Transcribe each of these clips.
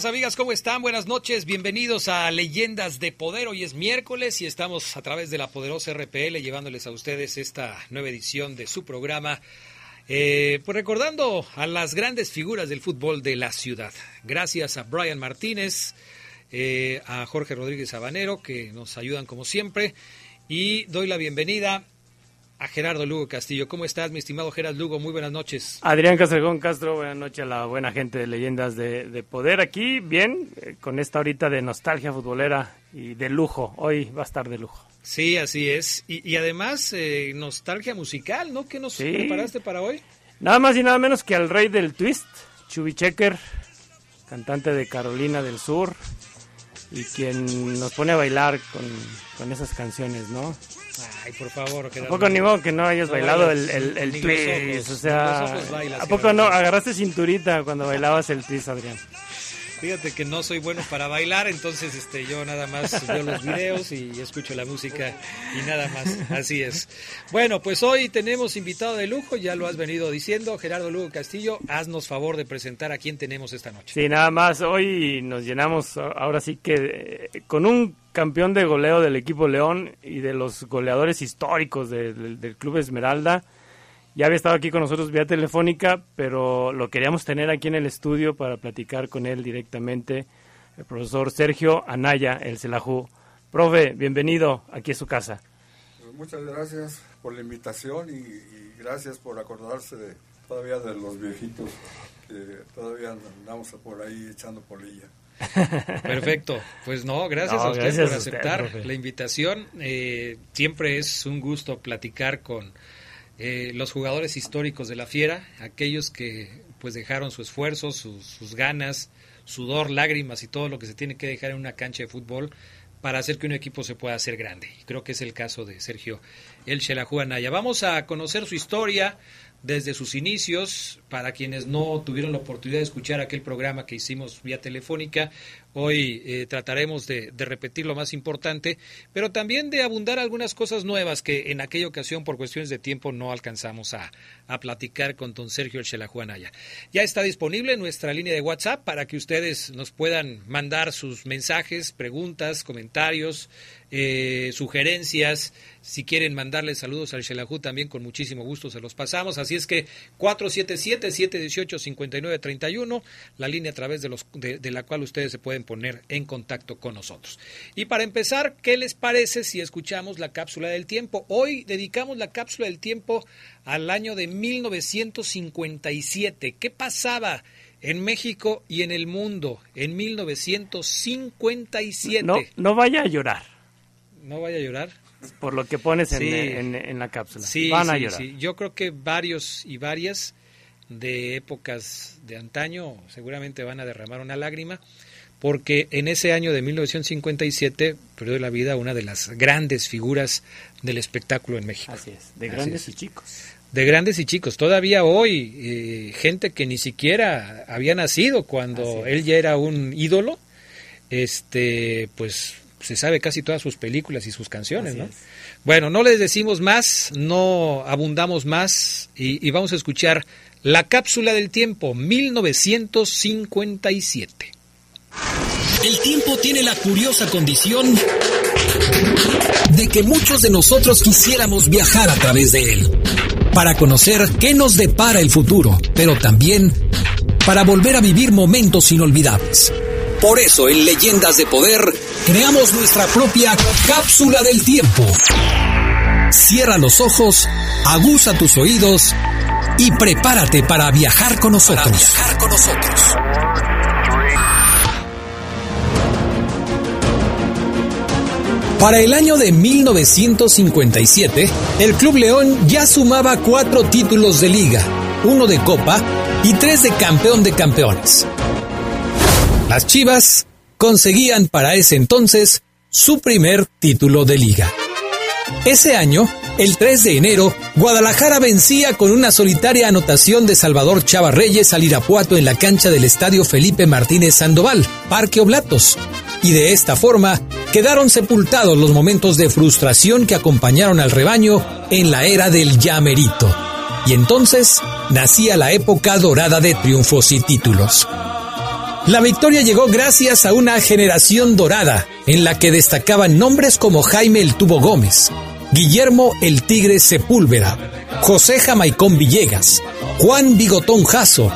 amigos, amigas? ¿Cómo están? Buenas noches, bienvenidos a Leyendas de Poder. Hoy es miércoles y estamos a través de la poderosa RPL llevándoles a ustedes esta nueva edición de su programa. Eh, pues recordando a las grandes figuras del fútbol de la ciudad. Gracias a Brian Martínez, eh, a Jorge Rodríguez Habanero, que nos ayudan como siempre. Y doy la bienvenida a Gerardo Lugo Castillo. ¿Cómo estás, mi estimado Gerardo Lugo? Muy buenas noches. Adrián Castrejón Castro, buenas noches a la buena gente de Leyendas de, Poder. Aquí, bien, eh, con esta horita de nostalgia futbolera y de lujo. Hoy va a estar de lujo. Sí, así es. Y, además, eh, nostalgia musical, ¿no? ¿Qué nos preparaste para hoy? Nada más y nada menos que al rey del twist, Chubby Checker, cantante de Carolina del Sur, y quien nos pone a bailar con, con esas canciones, ¿no? Ay, por favor. ¿A poco ni modo que no hayas bailado el, el, el twist? o sea, ¿a poco no agarraste cinturita cuando bailabas el twist, Adrián? Fíjate que no soy bueno para bailar, entonces este yo nada más veo los videos y escucho la música y nada más. Así es. Bueno, pues hoy tenemos invitado de lujo, ya lo has venido diciendo, Gerardo Lugo Castillo, haznos favor de presentar a quién tenemos esta noche. Sí, nada más, hoy nos llenamos ahora sí que eh, con un campeón de goleo del equipo León y de los goleadores históricos del Club Esmeralda ya había estado aquí con nosotros vía telefónica, pero lo queríamos tener aquí en el estudio para platicar con él directamente. El profesor Sergio Anaya, el Celajú. Profe, bienvenido aquí a su casa. Pues muchas gracias por la invitación y, gracias por acordarse de, todavía de los viejitos que todavía andamos por ahí echando polilla. Perfecto, pues no, gracias a usted por aceptar la invitación. Eh, siempre es un gusto platicar con eh, los jugadores históricos de la Fiera, aquellos que pues dejaron su esfuerzo, sus, ganas, sudor, lágrimas y todo lo que se tiene que dejar en una cancha de fútbol para hacer que un equipo se pueda hacer grande. creo que es el caso de Sergio El Shelahu Anaya. Vamos a conocer su historia, desde sus inicios. Para quienes no tuvieron la oportunidad de escuchar aquel programa que hicimos vía telefónica, hoy eh, trataremos de, repetir lo más importante, pero también de abundar algunas cosas nuevas que en aquella ocasión, por cuestiones de tiempo, no alcanzamos a, platicar con don Sergio Chelajuanaya. Ya está disponible nuestra línea de WhatsApp para que ustedes nos puedan mandar sus mensajes, preguntas, comentarios, eh, sugerencias. Si quieren mandarle saludos al Shelahu, también con muchísimo gusto se los pasamos. Así es que 477-718-5931, la línea a través de, los, de, la cual ustedes se pueden poner en contacto con nosotros. Y para empezar, ¿qué les parece si escuchamos la cápsula del tiempo? Hoy dedicamos la cápsula del tiempo al año de 1957. ¿Qué pasaba? en México y en el mundo en 1957. No, no vaya a llorar. No vaya a llorar. Por lo que pones en, la cápsula. Sí, Van a llorar. Yo creo que varios y varias de épocas de antaño seguramente van a derramar una lágrima, porque en ese año de 1957 perdió la vida una de las grandes figuras del espectáculo en México. Así es, de grandes y chicos. De grandes y chicos. Todavía hoy, eh, gente que ni siquiera había nacido cuando él ya era un ídolo, este, pues se sabe casi todas sus películas y sus canciones, ¿no? Bueno, no les decimos más, no abundamos más y, y vamos a escuchar La cápsula del tiempo, 1957. El tiempo tiene la curiosa condición de que muchos de nosotros quisiéramos viajar a través de él, para conocer qué nos depara el futuro, pero también para volver a vivir momentos inolvidables. Por eso en Leyendas de Poder creamos nuestra propia cápsula del tiempo. Cierra los ojos, aguza tus oídos y prepárate para viajar con nosotros. Para viajar con nosotros. Para el año de 1957, el Club León ya sumaba cuatro títulos de liga, uno de copa y tres de campeón de campeones. Las Chivas conseguían para ese entonces su primer título de liga. Ese año, el 3 de enero, Guadalajara vencía con una solitaria anotación de Salvador Chava Reyes al Irapuato en la cancha del Estadio Felipe Martínez Sandoval, Parque Oblatos, y de esta forma quedaron sepultados los momentos de frustración que acompañaron al rebaño en la era del llamerito. Y entonces nacía la época dorada de triunfos y títulos. La victoria llegó gracias a una generación dorada, en la que destacaban nombres como Jaime el Tubo Gómez, Guillermo el Tigre Sepúlveda, José Jamaicón Villegas, Juan Bigotón Jasso,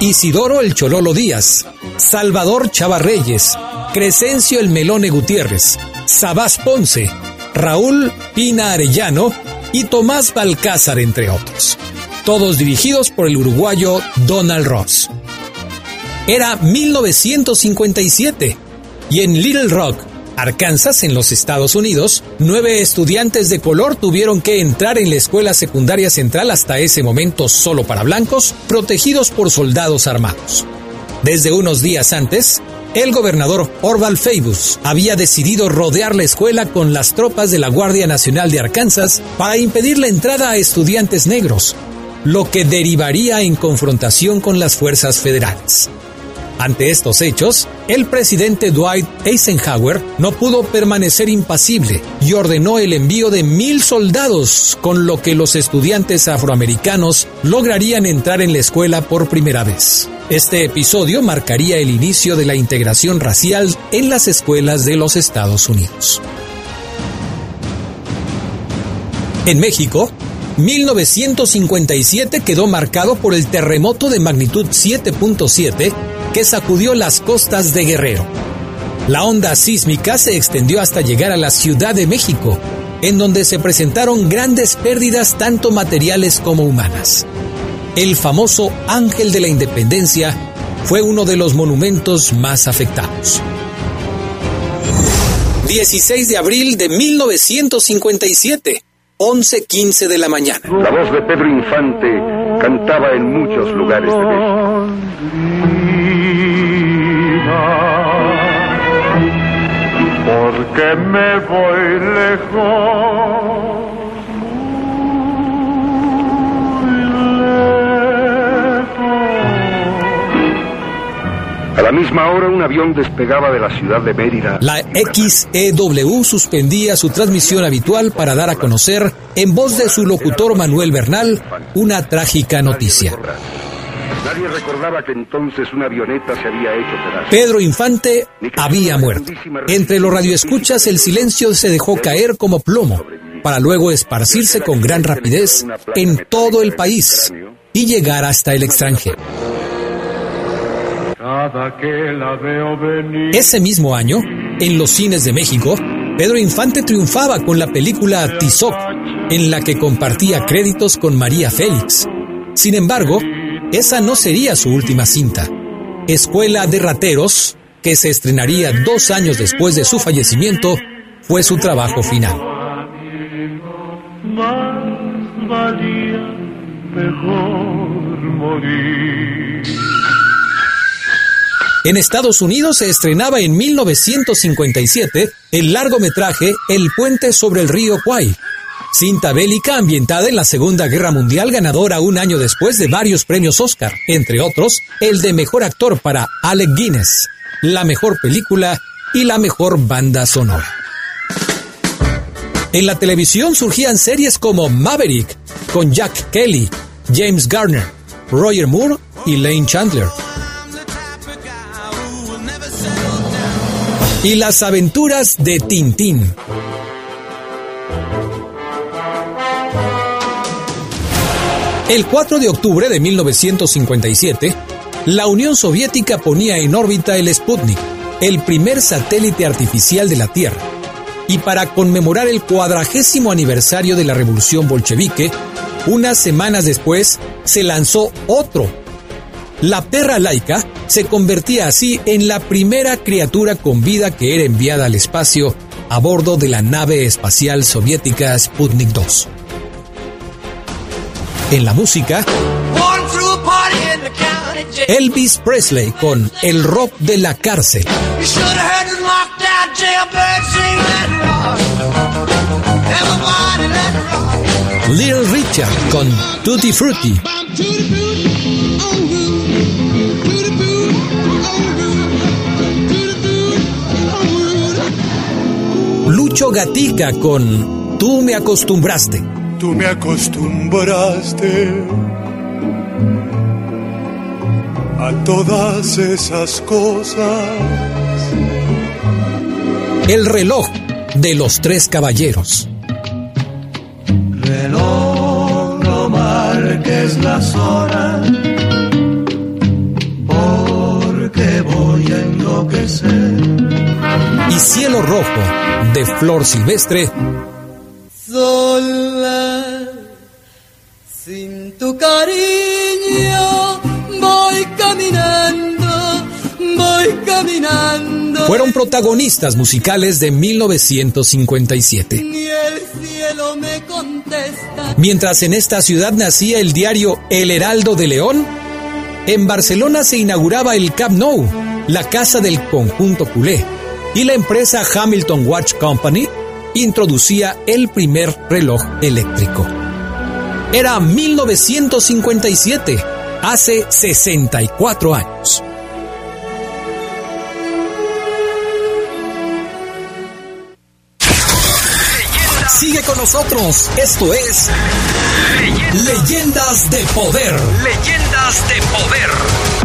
Isidoro el Chololo Díaz, Salvador Chavarreyes, Crescencio el Melone Gutiérrez, Sabás Ponce, Raúl Pina Arellano y Tomás Balcázar, entre otros. Todos dirigidos por el uruguayo Donald Ross. Era 1957 y en Little Rock, Arkansas, en los Estados Unidos, nueve estudiantes de color tuvieron que entrar en la escuela secundaria central hasta ese momento solo para blancos, protegidos por soldados armados. Desde unos días antes, el gobernador Orval Faibus había decidido rodear la escuela con las tropas de la Guardia Nacional de Arkansas para impedir la entrada a estudiantes negros, lo que derivaría en confrontación con las fuerzas federales. Ante estos hechos, el presidente Dwight Eisenhower no pudo permanecer impasible y ordenó el envío de mil soldados, con lo que los estudiantes afroamericanos lograrían entrar en la escuela por primera vez. Este episodio marcaría el inicio de la integración racial en las escuelas de los Estados Unidos. En México, 1957 quedó marcado por el terremoto de magnitud 7.7 que sacudió las costas de Guerrero. La onda sísmica se extendió hasta llegar a la Ciudad de México, en donde se presentaron grandes pérdidas tanto materiales como humanas. El famoso Ángel de la Independencia fue uno de los monumentos más afectados. 16 de abril de 1957, 11.15 de la mañana. La voz de Pedro Infante cantaba en muchos lugares de México. Porque me voy lejos. A la misma hora un avión despegaba de la ciudad de Mérida. La XEW suspendía su transmisión habitual para dar a conocer, en voz de su locutor Manuel Bernal, una trágica noticia. Nadie recordaba que entonces una avioneta se había hecho Pedro Infante había muerto. Entre los radioescuchas el silencio se dejó caer como plomo, para luego esparcirse con gran rapidez en todo el país y llegar hasta el extranjero. Ese mismo año, en los cines de México, Pedro Infante triunfaba con la película Tizoc, en la que compartía créditos con María Félix. Sin embargo, esa no sería su última cinta. Escuela de Rateros, que se estrenaría dos años después de su fallecimiento, fue su trabajo final. En Estados Unidos se estrenaba en 1957 el largometraje El puente sobre el río Kwai, cinta bélica ambientada en la Segunda Guerra Mundial ganadora un año después de varios premios Oscar, entre otros el de Mejor Actor para Alec Guinness, la mejor película y la mejor banda sonora. En la televisión surgían series como Maverick, con Jack Kelly, James Garner, Roger Moore y Lane Chandler. Y las aventuras de Tintín El 4 de octubre de 1957, la Unión Soviética ponía en órbita el Sputnik, el primer satélite artificial de la Tierra. Y para conmemorar el cuadragésimo aniversario de la Revolución Bolchevique, unas semanas después se lanzó otro. La perra laica se convertía así en la primera criatura con vida que era enviada al espacio a bordo de la nave espacial soviética Sputnik 2 en la música, Elvis Presley con El rock de la cárcel. Little Richard con Tutti Frutti. Lucho Gatica con Tú me acostumbraste tú me acostumbraste a todas esas cosas. El reloj de los tres caballeros. Reloj, no marques las horas, porque voy a enloquecer. Y cielo rojo de flor silvestre Sin tu cariño voy caminando, voy caminando. Fueron protagonistas musicales de 1957. Ni el cielo me contesta. Mientras en esta ciudad nacía el diario El Heraldo de León, en Barcelona se inauguraba el Camp Nou, la casa del conjunto culé, y la empresa Hamilton Watch Company introducía el primer reloj eléctrico. Era 1957, hace 64 años. Sigue con nosotros, esto es Leyendas de Poder. Leyendas de Poder.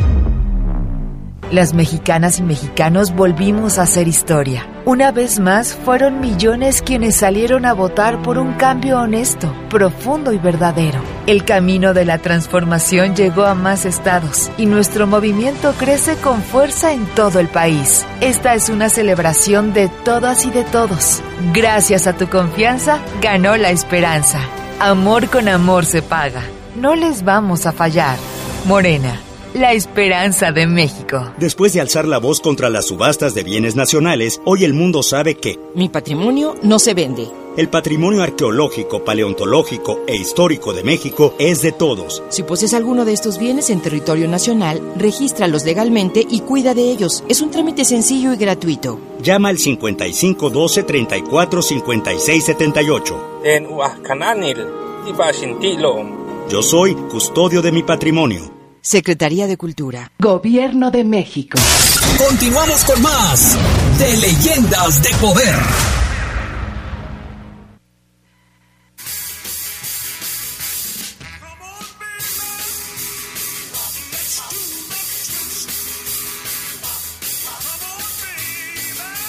Las mexicanas y mexicanos volvimos a hacer historia. Una vez más, fueron millones quienes salieron a votar por un cambio honesto, profundo y verdadero. El camino de la transformación llegó a más estados y nuestro movimiento crece con fuerza en todo el país. Esta es una celebración de todas y de todos. Gracias a tu confianza, ganó la esperanza. Amor con amor se paga. No les vamos a fallar. Morena la esperanza de México. Después de alzar la voz contra las subastas de bienes nacionales, hoy el mundo sabe que mi patrimonio no se vende. El patrimonio arqueológico, paleontológico e histórico de México es de todos. Si posees alguno de estos bienes en territorio nacional, regístralos legalmente y cuida de ellos. Es un trámite sencillo y gratuito. Llama al 55 12 34 56 78. En Yo soy custodio de mi patrimonio. Secretaría de Cultura. Gobierno de México. Continuamos con más de Leyendas de Poder.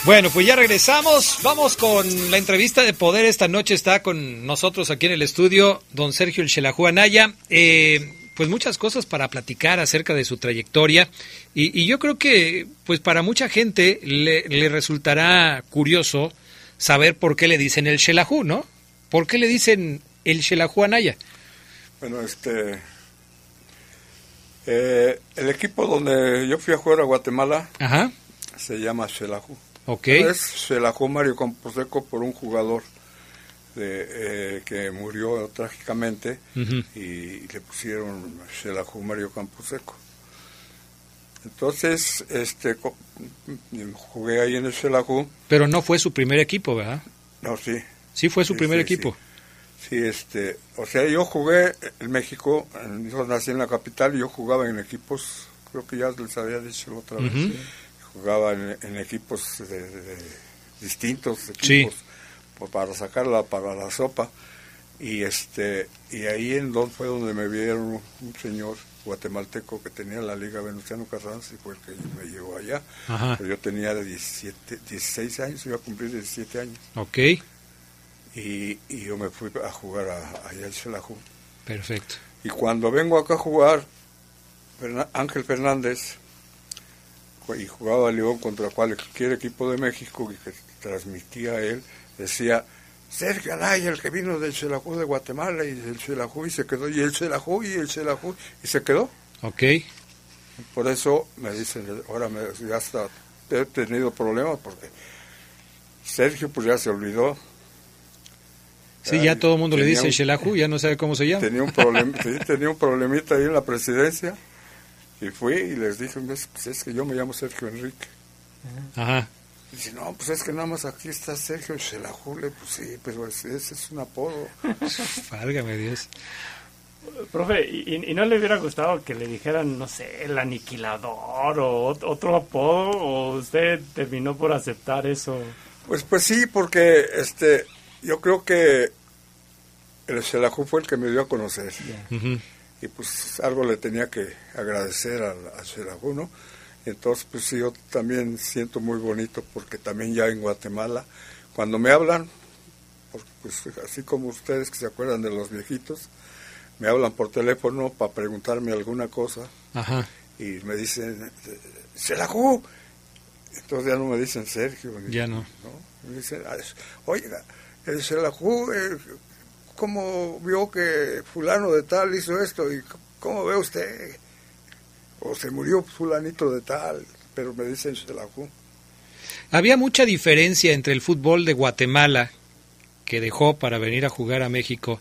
Bueno, pues ya regresamos. Vamos con la entrevista de poder. Esta noche está con nosotros aquí en el estudio don Sergio El Xelajú Anaya. Eh, pues muchas cosas para platicar acerca de su trayectoria y, yo creo que pues para mucha gente le, resultará curioso saber por qué le dicen el Shelahu, ¿no? ¿Por qué le dicen el Shelahu Anaya? Bueno, este eh, el equipo donde yo fui a jugar a Guatemala se llama Shelahu. Ok. es Shelahu Mario Camposeco por un jugador de, eh, que murió trágicamente y, le pusieron Shelahu Mario Camposeco. Entonces, este, jugué ahí en el Shelahu. Pero no fue su primer equipo, ¿verdad? No, sí. Sí fue su primer equipo. Sí. este, o sea, yo jugué en México, yo nací en la capital y yo jugaba en equipos, creo que ya les había dicho otra vez, jugaba en, equipos de, distintos equipos para sacarla para la sopa y este y ahí en donde fue donde me vieron un señor guatemalteco que tenía la Liga Venustiano Carranza y fue el que me llevó allá. yo tenía 17, 16 años, iba a cumplir 17 años. Ok. Y, y yo me fui a jugar a, allá al Xelajú. Perfecto. Y cuando vengo acá a jugar, Ángel Fernández, y jugaba León contra cualquier equipo de México que transmitía a él, decía, Sergio Anaya, el que vino del Xelajú de Guatemala y del Xelajú y se quedó, y el Xelajú y el Xelajú y se quedó. Ok. Por eso me dicen, ahora me, ya está, he tenido problemas porque Sergio pues ya se olvidó. Sí, ya todo el mundo le dice Xelajú, ya no sabe cómo se llama. Tenía un, problema, tenía un problemita ahí en la presidencia y fui y les dije, pues es que yo me llamo Sergio Enrique. Ajá. Dice, no, pues es que nada más aquí está Sergio Xelajule, pues sí, pero ese, es un apodo. Válgame Dios. Profe, ¿y, no le hubiera gustado que le dijeran, no sé, el aniquilador o otro apodo? ¿O usted terminó por aceptar eso? Pues pues sí, porque este yo creo que el Xelajú fue el que me dio a conocer. Y pues algo le tenía que agradecer al, al ¿no? Entonces, pues yo también siento muy bonito porque también ya en Guatemala, cuando me hablan, pues así como ustedes que se acuerdan de los viejitos, me hablan por teléfono para preguntarme alguna cosa y me dicen, ¡Selajú! Entonces ya no me dicen Sergio. Ya no. Me dicen, oiga, el Selajú, eh, ¿cómo vio que fulano de tal hizo esto? ¿Y cómo ve usted? O se murió fulanito de tal, pero me dicen Xelajú. Había mucha diferencia entre el fútbol de Guatemala, que dejó para venir a jugar a México,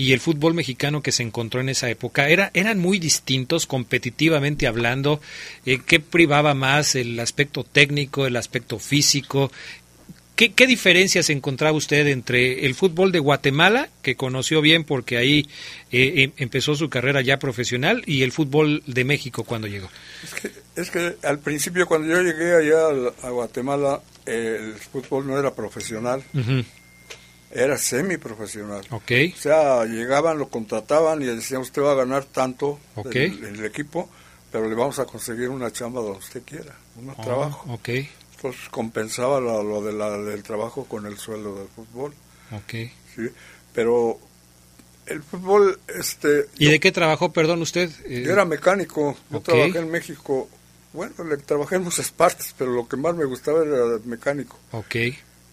y el fútbol mexicano que se encontró en esa época. Era, eran muy distintos competitivamente hablando. Eh, ¿Qué privaba más? ¿El aspecto técnico, el aspecto físico? ¿Qué, ¿Qué, diferencias encontraba usted entre el fútbol de Guatemala, que conoció bien porque ahí eh, em, empezó su carrera ya profesional, y el fútbol de México cuando llegó? Es que, es que al principio cuando yo llegué allá a Guatemala, el fútbol no era profesional. Era semiprofesional. Okay. O sea, llegaban, lo contrataban y decían, usted va a ganar tanto en, el equipo, pero le vamos a conseguir una chamba donde usted quiera, un oh, trabajo. Okay pues compensaba lo, de la, del trabajo con el sueldo del fútbol. Ok. Sí, pero el fútbol, este... ¿Y de qué trabajó, perdón, usted? Eh, yo era mecánico, yo trabajé en México, bueno, le trabajé en muchas partes, pero lo que más me gustaba era mecánico. Ok.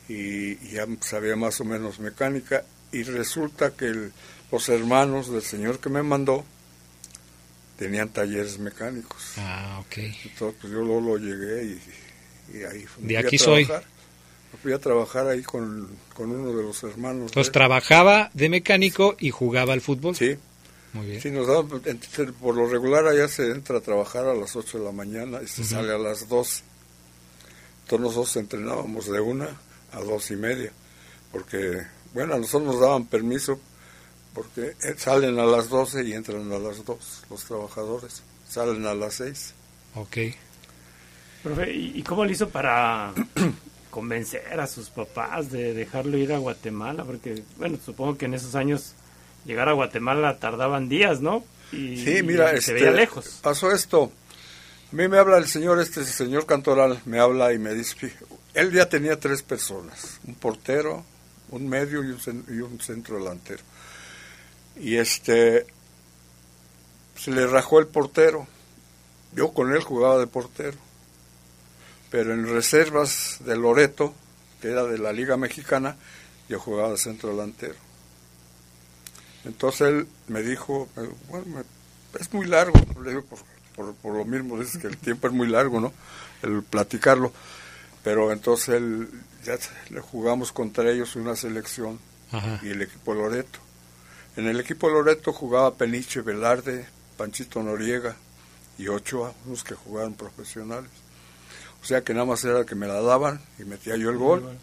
Y, ya sabía más o menos mecánica, y resulta que los hermanos del señor que me mandó tenían talleres mecánicos. Ah, ok. Entonces, pues yo luego lo llegué y y ahí de aquí soy. Fui a trabajar ahí con, uno de los hermanos. Entonces trabajaba de mecánico y jugaba al fútbol. Sí. Muy bien. Sí, nos por lo regular allá se entra a trabajar a las 8 de la mañana y se sale a las 2. Entonces nosotros entrenábamos de una a dos y media, porque, bueno, a nosotros nos daban permiso porque eh, salen a las 12 y entran a las 2 los trabajadores, salen a las 6. Ok. ¿Y cómo lo hizo para convencer a sus papás de dejarlo ir a Guatemala? Porque, bueno, supongo que en esos años llegar a Guatemala tardaban días, ¿no? Y, sí, mira, se veía este, lejos. Pasó esto. A mí me habla el señor, este señor Cantoral, me habla y me dice, él ya tenía tres personas, un portero, un medio y un, y un centro delantero. Y este, se le rajó el portero. Yo con él jugaba de portero pero en reservas de Loreto, que era de la Liga Mexicana, yo jugaba de centro delantero. Entonces él me dijo, bueno, es muy largo, le digo, por, por, lo mismo, es que el tiempo es muy largo, ¿no? El platicarlo. Pero entonces él, ya le jugamos contra ellos una selección y el equipo Loreto. En el equipo Loreto jugaba Peniche Velarde, Panchito Noriega y ocho unos que jugaban profesionales. O sea que nada más era que me la daban y metía yo el gol.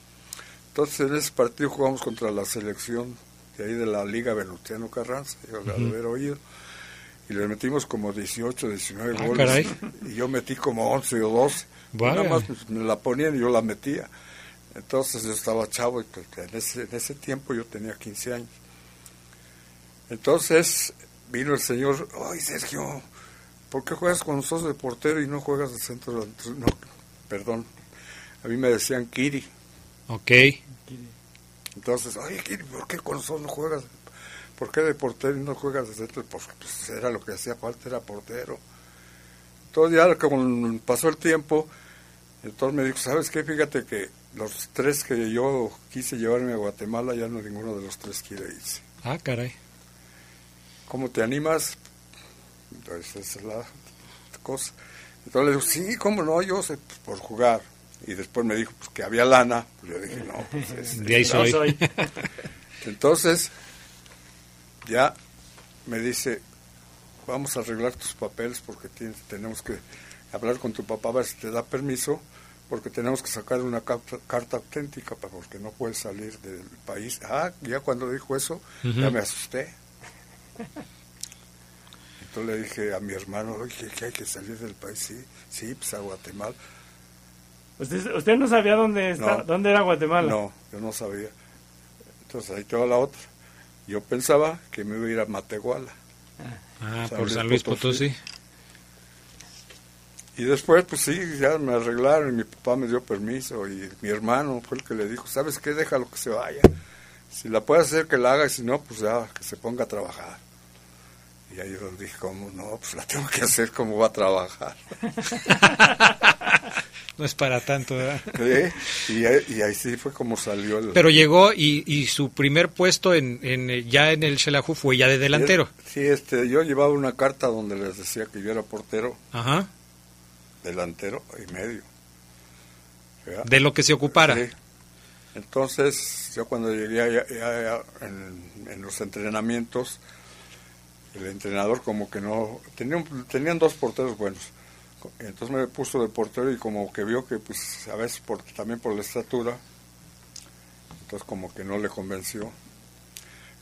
Entonces en ese partido jugamos contra la selección de ahí de la Liga Venustiano Carranza, yo haber oído. Y le metimos como 18, 19 ah, goles. Y yo metí como 11 o 12. Nada más me la ponían y yo la metía. Entonces yo estaba chavo y pues, en ese, en ese tiempo yo tenía 15 años. Entonces vino el señor, ay Sergio, ¿por qué juegas con nosotros de portero y no juegas de centro? No, perdón, a mí me decían Kiri. Ok. Entonces, oye, Kiri, ¿por qué con nosotros no juegas? ¿por qué de portero y no juegas de centro? Pues, pues era lo que hacía falta, era portero. Entonces ya como pasó el tiempo, entonces me dijo, ¿sabes qué? Fíjate que los tres que yo quise llevarme a Guatemala, ya no ninguno de los tres quiere irse. Ah, caray. ¿Cómo te animas? Entonces esa es la cosa. Entonces le digo, sí, ¿cómo no? Yo sé, pues, por jugar. Y después me dijo pues, que había lana. Pues yo dije, no, pues es, de ahí soy. Entonces, ya me dice, vamos a arreglar tus papeles porque tenemos que hablar con tu papá a ver si te da permiso, porque tenemos que sacar una carta, auténtica porque no puedes salir del país. Ah, ya cuando dijo eso, ya me asusté. Entonces le dije a mi hermano, oye, que hay que salir del país. Sí, sí, pues a Guatemala. ¿Usted, no sabía dónde, está, dónde era Guatemala? No, yo no sabía. Entonces ahí toda la otra. Yo pensaba que me iba a ir a Matehuala. Ah, por San Luis Potosí. Y después, pues sí, ya me arreglaron y mi papá me dio permiso y mi hermano fue el que le dijo, ¿sabes qué? Déjalo que se vaya. Si la puede hacer, que la haga y si no, pues ya, que se ponga a trabajar. Y ahí yo dije, ¿cómo no? Pues la tengo que hacer como va a trabajar. no es para tanto, ¿verdad? Sí, y, ahí, sí fue como salió el... Pero llegó y, y su primer puesto en, en, ya en el Shelahu fue ya de delantero. Sí, este, yo llevaba una carta donde les decía que yo era portero. Ajá. Delantero y medio. De lo que se ocupara. Sí. Entonces, yo cuando llegué en, en, los entrenamientos, el entrenador como que no... Tenían, tenían dos porteros buenos entonces me puso de portero y como que vio que pues a veces por, también por la estatura, entonces como que no le convenció.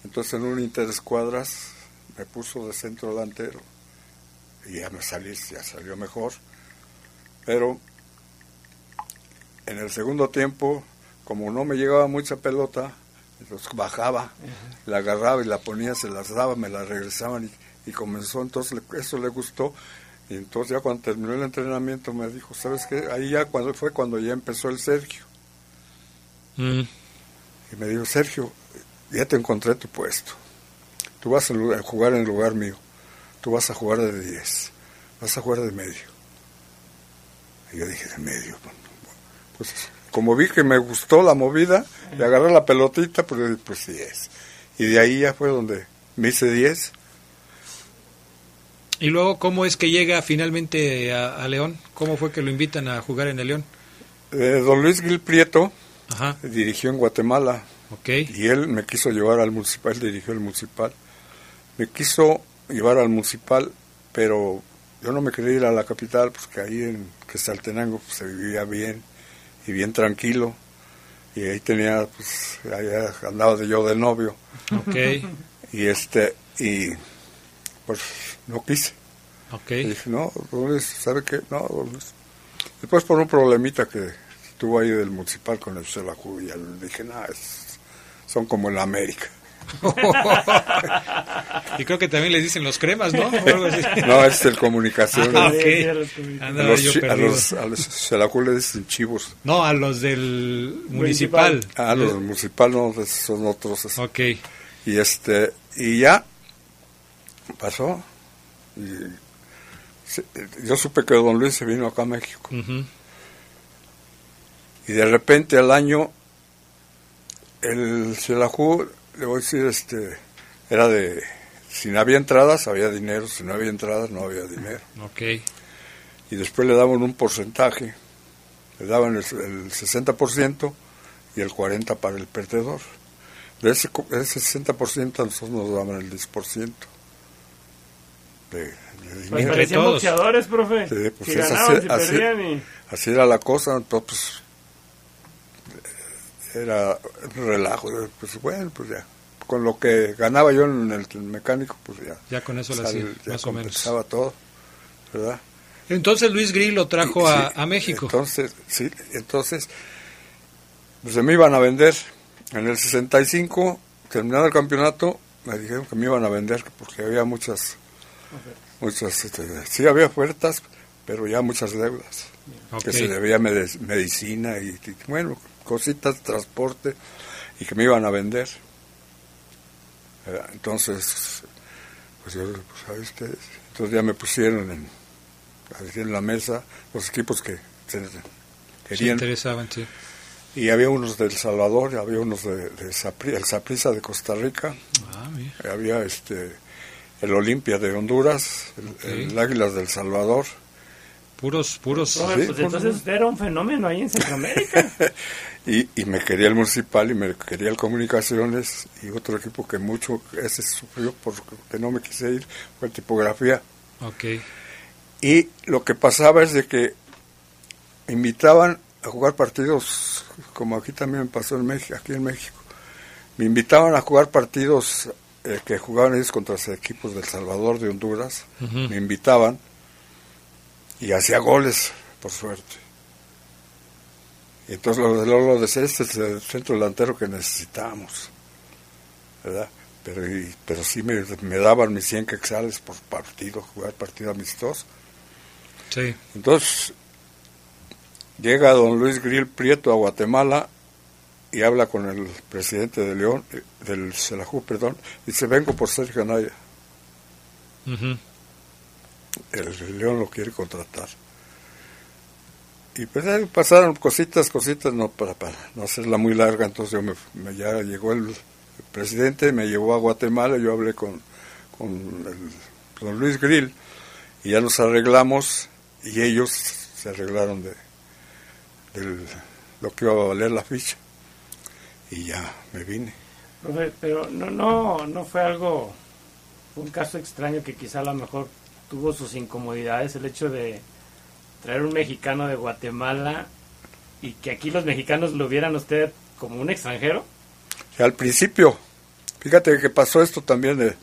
Entonces en un interescuadras me puso de centro delantero y ya me salí, ya salió mejor. Pero en el segundo tiempo, como no me llegaba mucha pelota, entonces bajaba, la agarraba y la ponía, se las daba, me la regresaban y, y comenzó, entonces eso le gustó y entonces ya cuando terminó el entrenamiento me dijo, ¿sabes qué? Ahí ya cuando fue cuando ya empezó el Sergio. Mm. Y me dijo, Sergio, ya te encontré tu puesto. Tú vas a jugar en lugar mío. Tú vas a jugar de 10. Vas a jugar de medio. Y yo dije, de medio. Pues como vi que me gustó la movida, le agarré la pelotita, pues, pues 10. Y de ahí ya fue donde me hice 10 y luego, ¿cómo es que llega finalmente a, León? ¿Cómo fue que lo invitan a jugar en el León? Eh, don Luis Gil Prieto dirigió en Guatemala. Okay. Y él me quiso llevar al municipal, dirigió el municipal. Me quiso llevar al municipal, pero yo no me quería ir a la capital, porque ahí en Quesaltenango pues, se vivía bien y bien tranquilo. Y ahí tenía, pues, ahí andaba de yo de novio. Okay. Y este, y pues no quise. Okay. dije, no, ¿sabe qué? No, Después por un problemita que tuvo ahí del municipal con el Celajú, y le dije, nada, son como en la América. y creo que también les dicen los cremas, ¿no? No, es el comunicación. Ah, a los, a los, a los dicen chivos. No, a los del municipal. Ah, los del municipal no, son otros. Ok. Y este, y ya pasó. Y yo supe que don Luis se vino acá a México. Y de repente al año, el Xelajú, le voy a decir, este, era de, si no había entradas, había dinero, si no había entradas, no había dinero. Okay. Y después le daban un porcentaje, le daban el, el 60% y el 40% para el perdedor. De ese, ese 60% a nosotros nos daban el 10% de, pues parecían boxeadores, profe. Sí, pues así, era la cosa, entonces pues, era relajo. Pues bueno, pues ya. Con lo que ganaba yo en el, mecánico, pues ya. Ya con eso lo hacía, más o menos. todo, ¿verdad? Entonces Luis Gris lo trajo a, a, México. Entonces, sí, entonces, pues se me iban a vender. En el 65, terminado el campeonato, me dijeron que me iban a vender porque había muchas muchas, este, sí había ofertas, pero ya muchas deudas. Que se debía medicina y, bueno, cositas, transporte, y que me iban a vender. Entonces, pues yo, pues, ¿sabes qué? Entonces ya me pusieron en, en la mesa los equipos que se querían. interesaban, sí. Y había unos del Salvador, había unos de, de el Saprissa de Costa Rica, ah, había este el Olimpia de Honduras, el, Águilas del Salvador. Puros, puros. pues entonces usted era un fenómeno ahí en Centroamérica. y, y me quería el Municipal y me quería el Comunicaciones y otro equipo que mucho, ese sufrió porque no me quise ir, fue Tipografía. Ok. Y lo que pasaba es de que invitaban a jugar partidos, como aquí también pasó en México, aquí en México. Me invitaban a jugar partidos eh, que jugaban ellos contra los equipos del Salvador, de Honduras. Me invitaban y hacía goles, por suerte. Y entonces lo, lo, lo decía, este es el centro delantero que necesitábamos, ¿verdad? Pero, pero sí me, me, daban mis 100 quexales por partido, jugar partido amistoso. Sí. Entonces, llega don Luis Grill Prieto a Guatemala y habla con el presidente de León, eh, del Selajú, perdón, y dice, vengo por Sergio Anaya. el, León lo quiere contratar. Y pues ahí pasaron cositas, cositas, no para, para no hacerla muy larga, entonces yo me, ya llegó el, presidente, me llevó a Guatemala, yo hablé con, con el, don Luis Grill y ya nos arreglamos. Y ellos se arreglaron de, lo que iba a valer la ficha. Y ya me vine. pero no, no, no fue algo, un caso extraño que quizá a lo mejor tuvo sus incomodidades el hecho de traer un mexicano de Guatemala y que aquí los mexicanos lo vieran usted como un extranjero. Al principio, fíjate que pasó esto también de...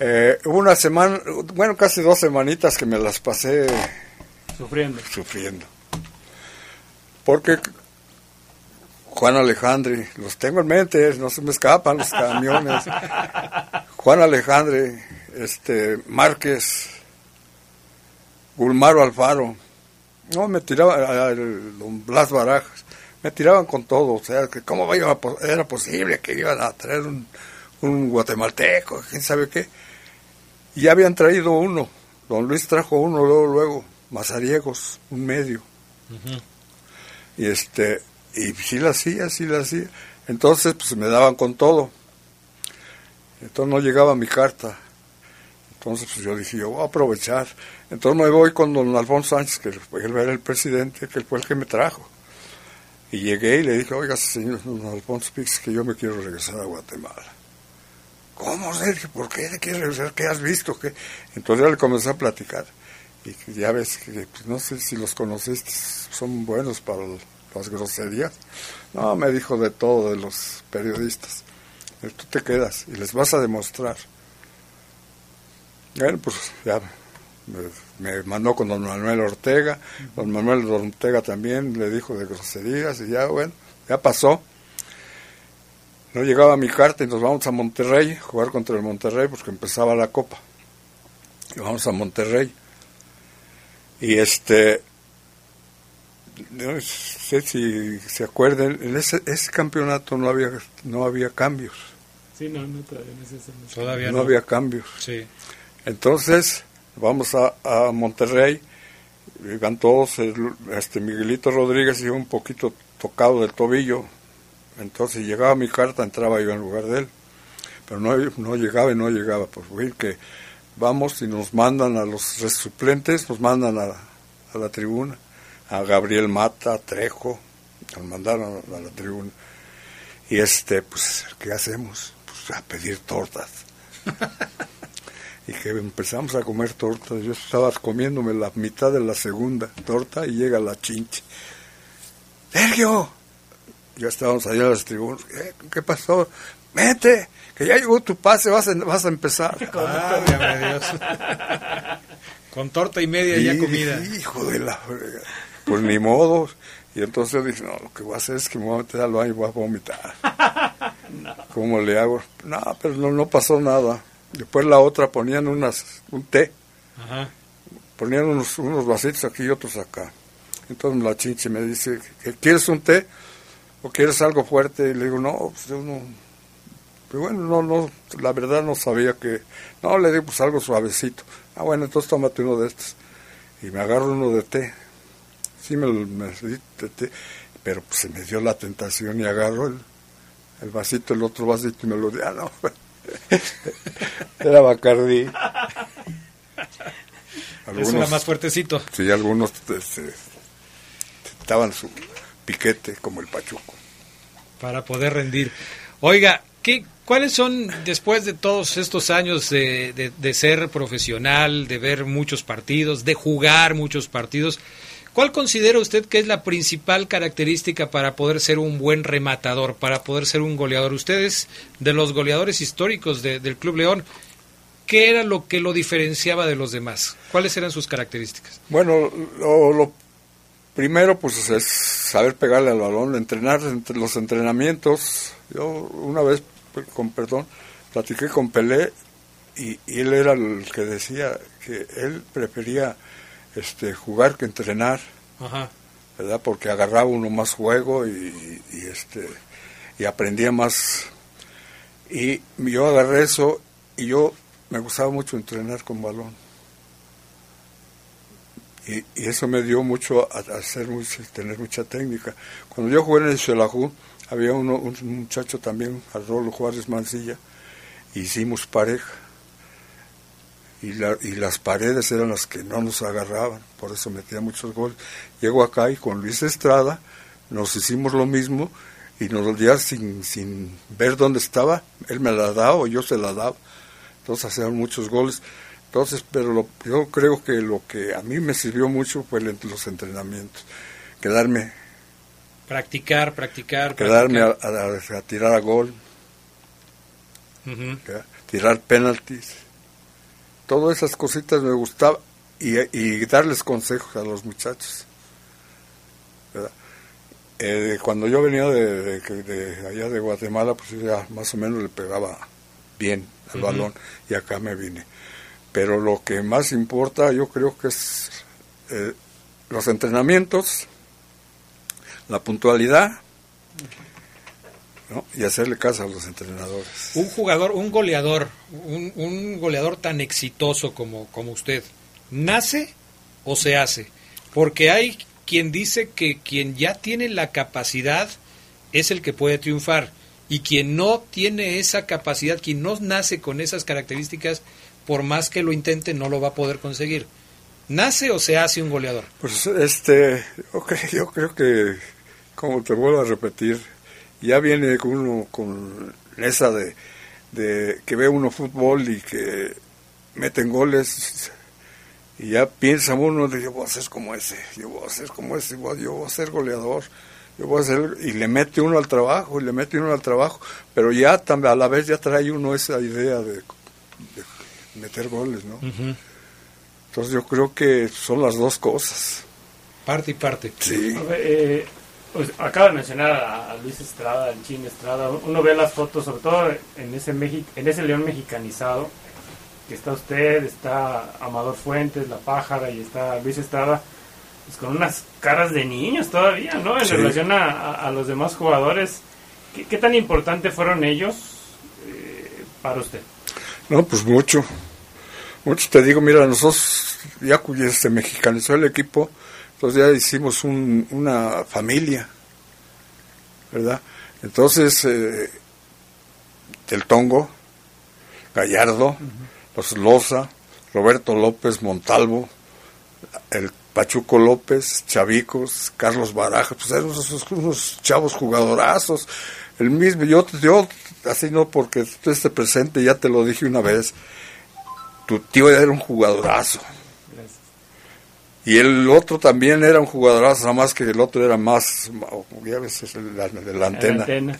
Eh, hubo una semana, bueno, casi dos semanitas que me las pasé sufriendo. Sufriendo. Porque Juan Alejandre, los tengo en mente, no se me escapan los camiones. Juan Alejandre, este, Márquez, Gulmaro Alfaro, no, me tiraban, don Blas Barajas, me tiraban con todo, o sea, que cómo era posible que iban a traer un, un guatemalteco, quién sabe qué. Y ya habían traído uno, don Luis trajo uno luego, luego, Mazariegos, un medio. Y este, y sí la hacía, sí la hacía. Entonces, pues me daban con todo. Entonces no llegaba mi carta. Entonces, pues yo dije, yo voy a aprovechar. Entonces me voy con don Alfonso Sánchez, que él era el presidente, que fue el que me trajo. Y llegué y le dije, oiga, señor don Alfonso Pix, que yo me quiero regresar a Guatemala. ¿Cómo, Sergio? ¿Por qué le quieres regresar? ¿Qué has visto? ¿Qué? Entonces ya le comencé a platicar. Y ya ves que, pues, no sé si los conociste, son buenos para las groserías. No, me dijo de todo de los periodistas. Tú te quedas y les vas a demostrar. Bueno, pues ya me, mandó con don Manuel Ortega. Don Manuel Ortega también le dijo de groserías y ya, bueno, ya pasó. No llegaba mi carta y nos vamos a Monterrey, jugar contra el Monterrey porque empezaba la copa. Y vamos a Monterrey. Y este, no sé si se acuerdan, en ese, ese campeonato no había, no había cambios. Sí, no, no, todavía, no, había cambios. Sí. Entonces, vamos a, a Monterrey, iban todos, este Miguelito Rodríguez iba un poquito tocado del tobillo, entonces llegaba mi carta, entraba yo en lugar de él, pero no, no llegaba y no llegaba, pues fue que vamos y nos mandan a los suplentes, nos mandan a, a la tribuna a Gabriel Mata, a Trejo, nos mandaron a la tribuna. Y este, pues, ¿qué hacemos? Pues a pedir tortas. y que empezamos a comer tortas. Yo estaba comiéndome la mitad de la segunda torta y llega la chinche. Sergio, ya estábamos allá en las tribunas. ¿Qué, pasó? Mete, que ya llegó tu pase, vas a, vas a empezar. Con torta y media ya comida. Hijo de la pues ni modo. Y entonces dije, no, lo que voy a hacer es que me voy a meter al baño y voy a vomitar. ¿Cómo le hago? No, pero no, no pasó nada. Después la otra ponían unas, un té. Ponían unos, unos vasitos aquí y otros acá. Entonces la chinche me dice, ¿quieres un té? ¿O quieres algo fuerte? Y le digo, no, pues yo no, Pero bueno, no, no, la verdad no sabía que... No, le di pues algo suavecito. Ah, bueno, entonces tómate uno de estos. Y me agarro uno de té. Sí, me, me di té. Pero pues se me dio la tentación y agarro el, el vasito, el otro vasito y me lo di. Ah, no. Era Bacardí. Algunos, era más fuertecito. Sí, algunos estaban su piquete como el pachuco. Para poder rendir. Oiga, ¿qué, ¿cuáles son, después de todos estos años de, de, ser profesional, de ver muchos partidos, de jugar muchos partidos, ¿cuál considera usted que es la principal característica para poder ser un buen rematador, para poder ser un goleador? Ustedes, de los goleadores históricos del Club León, ¿qué era lo que lo diferenciaba de los demás? ¿Cuáles eran sus características? Bueno, lo, primero pues es saber pegarle al balón, entrenar entre los entrenamientos. Yo una vez, con perdón, platiqué con Pelé y, él era el que decía que él prefería este jugar que entrenar, ¿verdad? Porque agarraba uno más juego y, y este y aprendía más. Y yo agarré eso y yo me gustaba mucho entrenar con balón. Y, eso me dio mucho a, hacer tener mucha técnica. Cuando yo jugué en el Xelajú, había uno, un muchacho también, Rolo Juárez Mancilla, hicimos pareja. Y, y las paredes eran las que no nos agarraban, por eso metía muchos goles. Llego acá y con Luis Estrada nos hicimos lo mismo y nos días sin, sin ver dónde estaba, él me la daba o yo se la daba entonces hacían muchos goles. Entonces, pero yo creo que lo que a mí me sirvió mucho fue los entrenamientos, quedarme... Practicar, practicar. Quedarme A, tirar a gol, tirar penaltis. Todas esas cositas me gustaba y, darles consejos a los muchachos. Eh, cuando yo venía de, de, allá de Guatemala, pues ya más o menos le pegaba bien el balón y acá me vine. Pero lo que más importa yo creo que es eh, los entrenamientos, la puntualidad y hacerle caso a los entrenadores. Un jugador, un goleador, un, un goleador tan exitoso como, como usted, ¿nace o se hace? Porque hay quien dice que quien ya tiene la capacidad es el que puede triunfar y quien no tiene esa capacidad, quien no nace con esas características, por más que lo intente, no lo va a poder conseguir. ¿Nace o se hace un goleador? Pues este, yo creo que, como te vuelvo a repetir, ya viene uno con esa de, de que ve uno fútbol y que meten goles y ya piensa uno de yo voy a ser como ese, yo voy a ser como ese, yo voy a ser goleador yo voy a hacer, y le mete uno al trabajo, y le mete uno al trabajo, pero ya también a la vez ya trae uno esa idea de, meter goles, ¿no? Entonces yo creo que son las dos cosas. Parte y parte. Sí. Eh, pues, acaba de mencionar a, Luis Estrada, al Chin Estrada, uno ve las fotos, sobre todo en ese, en ese león mexicanizado, que está usted, está Amador Fuentes, La Pájara y está Luis Estrada pues con unas caras de niños todavía, ¿no? En relación a, los demás jugadores. ¿Qué, tan importante fueron ellos eh, para usted? No, pues mucho. Mucho te digo, mira, nosotros ya se mexicanizó el equipo, entonces ya hicimos una familia, ¿verdad? Entonces, eh, el Tongo, Gallardo, los Loza, Roberto López Montalvo, el Pachuco López, Chavicos, Carlos Barajas, pues eran unos, chavos jugadorazos. El mismo, yo, yo, así no porque tú estés presente, ya te lo dije una vez, tu tío era un jugadorazo. Y el otro también era un jugadorazo, nada más que el otro era más, ya ves, la, la, antena.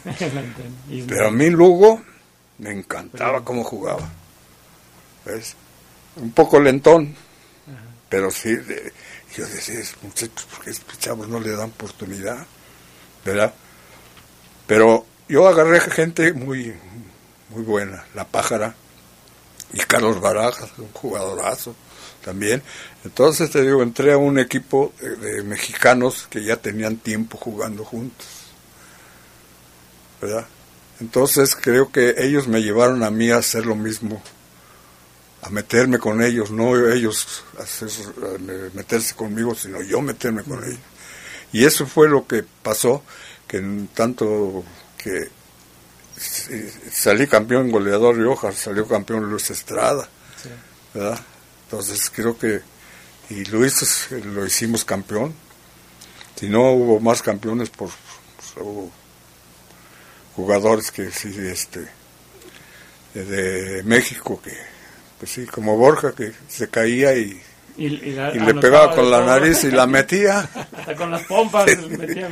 Pero a mí Lugo me encantaba cómo jugaba. ¿Ves? Un poco lentón, pero sí, yo decía, muchachos, porque estos chavos no le dan oportunidad? ¿Verdad? Pero yo agarré gente muy, muy buena, La Pájara y Carlos Barajas, un jugadorazo también. Entonces te digo, entré a un equipo de, mexicanos que ya tenían tiempo jugando juntos. ¿Verdad? Entonces creo que ellos me llevaron a mí a hacer lo mismo, a meterme con ellos, no ellos hacer, meterse conmigo, sino yo meterme con ellos. Y eso fue lo que pasó, que en tanto que salí campeón goleador Rioja, salió campeón Luis Estrada, ¿verdad? Entonces creo que, y Luis lo hicimos campeón, si no hubo más campeones, por, pues, hubo jugadores que sí, este, de México, que, pues sí, como Borja, que se caía y, y, le pegaba con la nariz y la metía. Hasta con las pompas metía,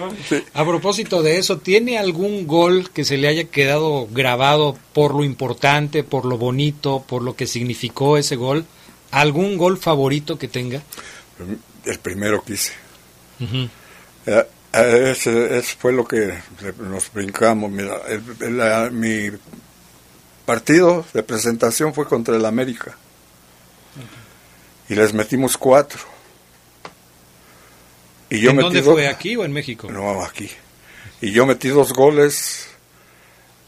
A propósito de eso, ¿tiene algún gol que se le haya quedado grabado por lo importante, por lo bonito, por lo que significó ese gol? ¿Algún gol favorito que tenga? El primero que hice. Eh, eh, ese, fue lo que nos brincamos. Mira, mi partido de presentación fue contra el América. Y les metimos cuatro. Y yo ¿En dónde fue? ¿Aquí o en México? No, aquí. Y yo metí dos goles.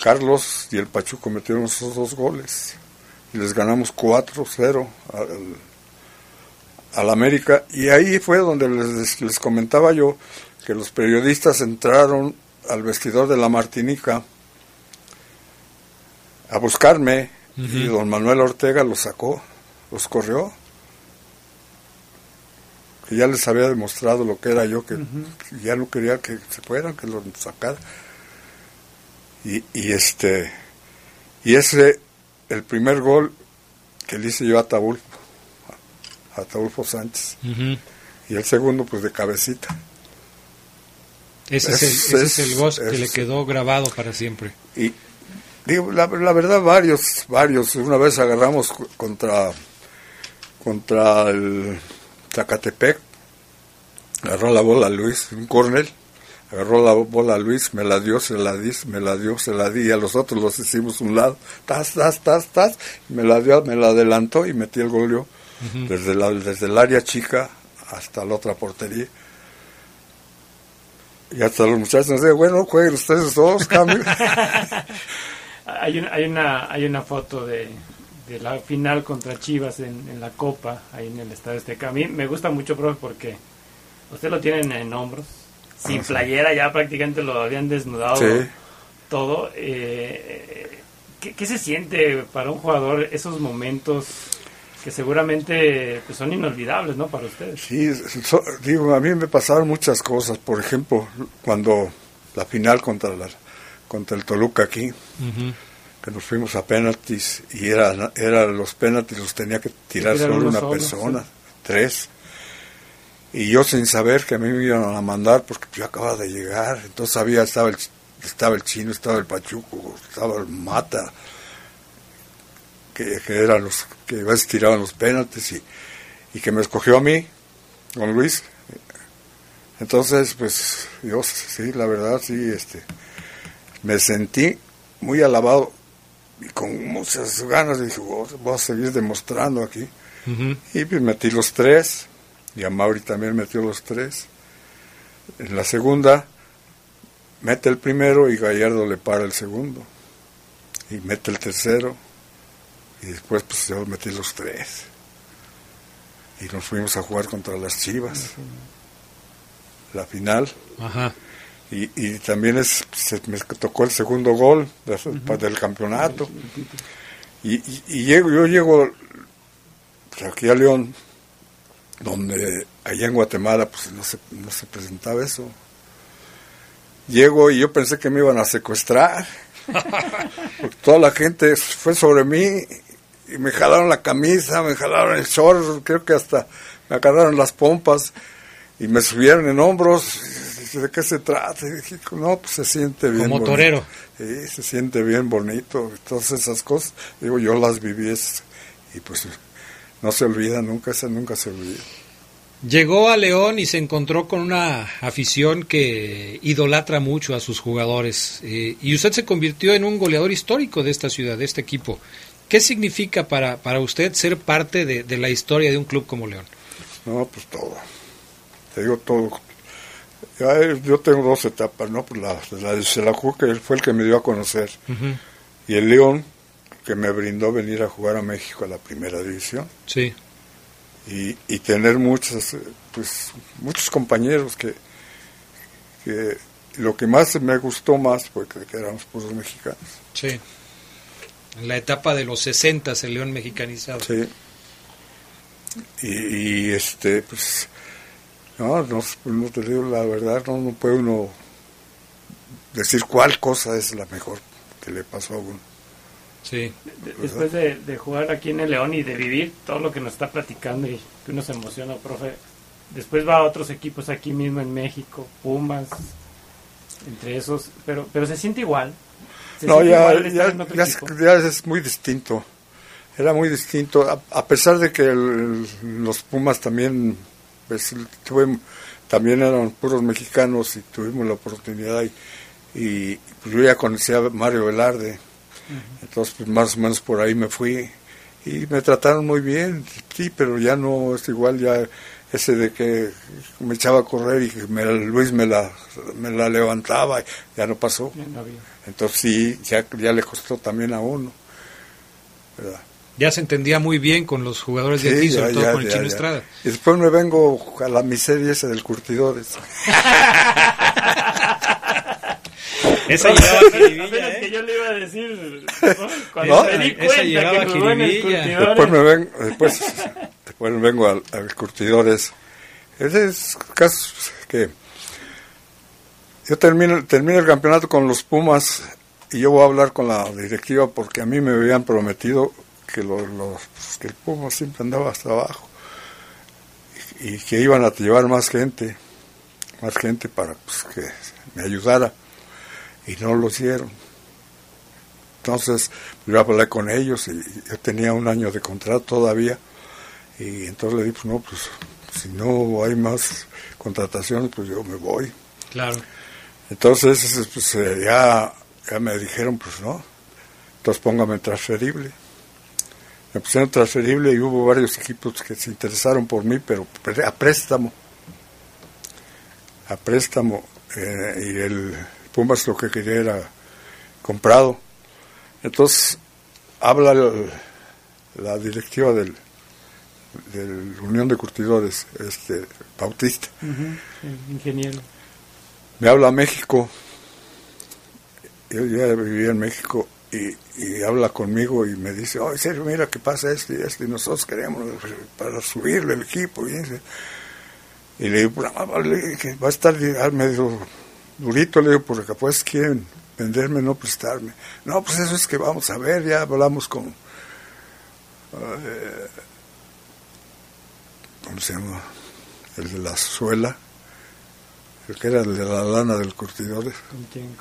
Carlos y el Pachuco metieron esos dos goles. Y les ganamos 4-0 al, al América. Y ahí fue donde les, les comentaba yo que los periodistas entraron al vestidor de la Martinica a buscarme y don Manuel Ortega los sacó, los corrió. Que ya les había demostrado lo que era yo, que ya no quería que se fueran, que los sacara. Y, y este y ese el primer gol que le hice yo a Tabulfo, a Tabulfo Sánchez. Y el segundo pues de cabecita. Ese es, el, ese que le quedó grabado para siempre. Y digo, la, verdad, varios, varios. Una vez agarramos contra, contra el Zacatepec, agarró la bola Luis, un cornel, agarró la bola Luis, me la dio, se la di, me la dio, se la di, y a los otros los hicimos un lado, tas, tas, tas, tas, me la dio, me la adelantó y metí el gol desde, la, desde el área chica hasta la otra portería. Y hasta los muchachos nos dicen, bueno, jueguen ustedes dos, cambio. hay, una, hay, una, hay una foto de, de la final contra Chivas en, en, la Copa, ahí en el Estadio Azteca. A mí me gusta mucho, profe, porque usted lo tienen en hombros, sin ah, playera, ya prácticamente lo habían desnudado todo. Eh, ¿qué, ¿Qué se siente para un jugador esos momentos que seguramente pues, son inolvidables, ¿no? Para ustedes. Sí, digo, a mí me pasaron muchas cosas. Por ejemplo, cuando la final contra la, contra el Toluca aquí, que nos fuimos a penaltis y era, era los penaltis los tenía que tirar solo una persona, tres. Y yo sin saber que a mí me iban a mandar porque yo acababa de llegar, entonces había estaba el estaba el chino, estaba el pachuco, estaba el mata, que, eran los que a veces tiraban los penaltis y, y que me escogió a mí, con Luis. Entonces, pues, yo sí, la verdad, sí, este, me sentí muy alabado y con muchas ganas dije, voy a seguir demostrando aquí. Y pues metí los tres, y a Mauri también metió los tres. En la segunda, mete el primero y Gallardo le para el segundo. Y mete el tercero y después pues yo metí los tres. Y nos fuimos a jugar contra las Chivas. La final. Y, y también es, se me tocó el segundo gol del campeonato. Y, y, llego, yo llego pues, aquí a León, donde allá en Guatemala pues no se, no se presentaba eso. Llego y yo pensé que me iban a secuestrar. toda la gente fue sobre mí y me jalaron la camisa, me jalaron el short, creo que hasta me agarraron las pompas y me subieron en hombros. ¿De qué se trata? Y dije, no, pues se siente bien. Como torero. Sí, se siente bien bonito. Todas esas cosas, digo, yo las viví y pues no se olvida nunca, esa nunca se olvida. Llegó a León y se encontró con una afición que idolatra mucho a sus jugadores. Eh, y usted se convirtió en un goleador histórico de esta ciudad, de este equipo. ¿Qué significa para, para usted ser parte de, de, la historia de un club como León? No, pues todo. Te digo todo. yo tengo dos etapas, ¿no? Pues la, la de Xelajú, que fue el que me dio a conocer, y el León, que me brindó venir a jugar a México a la primera división. Sí. Y, y tener muchos, pues, muchos compañeros que, que lo que más me gustó más fue que, éramos puros mexicanos. Sí. En la etapa de los 60 el León mexicanizado. Sí. Y, este, pues, no, no, no, te digo la verdad, no, no puede uno decir cuál cosa es la mejor que le pasó a uno. Sí. después de, de, jugar aquí en el León y de vivir todo lo que nos está platicando y que uno se emociona, profe, después va a otros equipos aquí mismo en México, Pumas, entre esos, pero, pero se siente igual. no, ya, ya, es, muy distinto. Era muy distinto, a, pesar de que los Pumas también, pues, también eran puros mexicanos y tuvimos la oportunidad y, y pues, yo ya conocía a Mario Velarde, entonces pues, más o menos por ahí me fui y me trataron muy bien, sí, pero ya no es igual, ya ese de que me echaba a correr y que Luis me la, me la levantaba, ya no pasó. Entonces sí, ya, ya le costó también a uno. Ya se entendía muy bien con los jugadores de aquí, sobre todo con el Chino Estrada. Y después me vengo a la miseria esa del curtidores. Esa llevaba jiribilla, ¿eh? que yo le iba a decir cuando ¿No? me di cuenta que jugó en el Después me, vengo, después, después me vengo al, al curtidores. Ese es caso que yo termino, termino el campeonato con los Pumas y yo voy a hablar con la directiva porque a mí me habían prometido que, los, los que el Pumas siempre andaba hasta abajo y, y, que iban a llevar más gente, más gente para pues, que me ayudara y no lo hicieron. Entonces yo hablé con ellos y yo tenía un año de contrato todavía y entonces le dije, pues no, pues si no hay más contrataciones, pues yo me voy. Claro. Entonces pues, eh, ya, ya me dijeron, pues no, entonces póngame transferible. Me pusieron transferible y hubo varios equipos que se interesaron por mí, pero a préstamo. A préstamo. Eh, y el Pumas lo que quería era comprado. Entonces habla la directiva del, del Unión de Curtidores, este Bautista. ingeniero. Me habla México. Yo ya vivía en México y, habla conmigo y me dice, oh, serio, mira que pasa esto y esto y nosotros queremos para subirle el equipo. Y, y le digo, pues, va a estar medio durito, le digo, porque pues quieren venderme, no prestarme. No, pues eso es que vamos a ver, ya hablamos con... Eh, ¿Cómo se llama? El de la suela, el que era el de la lana del curtidor. ¿Con quién?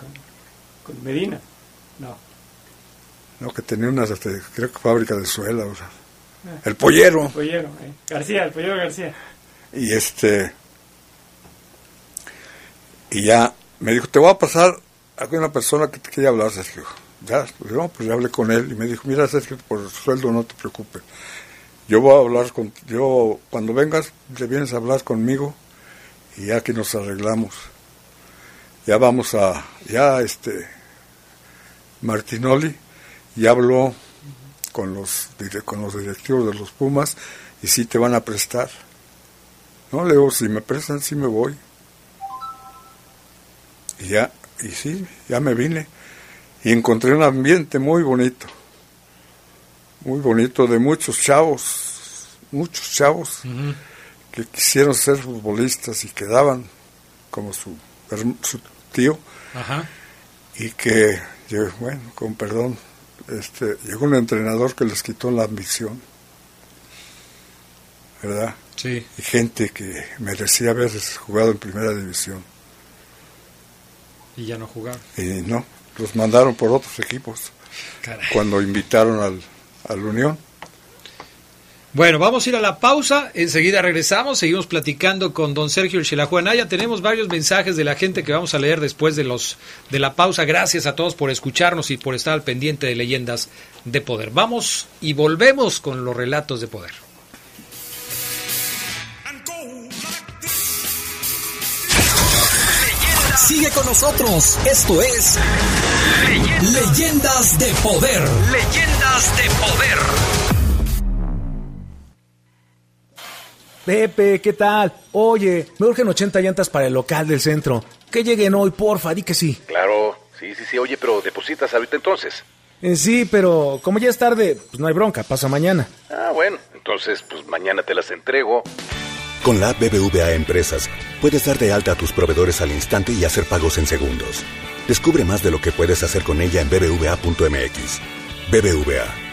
¿Con, Medina? No. No, que tenía una, este, creo que fábrica de suela, o sea. Ah. el pollero. El pollero, eh. García, el pollero García. Y este... Y ya me dijo, te voy a pasar a una persona que te quiere hablar, Sergio. Ya, pues, pues ya hablé con él y me dijo, mira Sergio, por sueldo no te preocupes. Yo voy a hablar con, yo, cuando vengas, te vienes a hablar conmigo y ya que nos arreglamos. Ya vamos a, ya este, Martinoli ya habló con los, con los directivos de los Pumas y sí te van a prestar. No, le digo, si me prestan, sí me voy. Y ya, y sí, ya me vine. Y encontré un ambiente muy bonito. Muy bonito de muchos chavos, muchos chavos que quisieron ser futbolistas y quedaban como su, su tío. Y que, bueno, con perdón, este, llegó un entrenador que les quitó la ambición. ¿Verdad? Sí. Y gente que merecía haber jugado en primera división. Y ya no jugaron. Y no, los mandaron por otros equipos. Cuando invitaron al, al Unión. Bueno, vamos a ir a la pausa, enseguida regresamos, seguimos platicando con don Sergio Ya tenemos varios mensajes de la gente que vamos a leer después de los de la pausa. Gracias a todos por escucharnos y por estar al pendiente de leyendas de poder. Vamos y volvemos con los relatos de poder. Sigue con nosotros. Esto es Leyendas de Poder. Leyendas de Poder. Pepe, ¿qué tal? Oye, me urgen 80 llantas para el local del centro. Que lleguen hoy, porfa, di que sí. Claro, sí, sí, sí. Oye, pero depositas ahorita entonces. Eh, sí, pero como ya es tarde, pues no hay bronca, pasa mañana. Ah, bueno, entonces pues mañana te las entrego. Con la BBVA Empresas, puedes dar de alta a tus proveedores al instante y hacer pagos en segundos. Descubre más de lo que puedes hacer con ella en bbva.mx. BBVA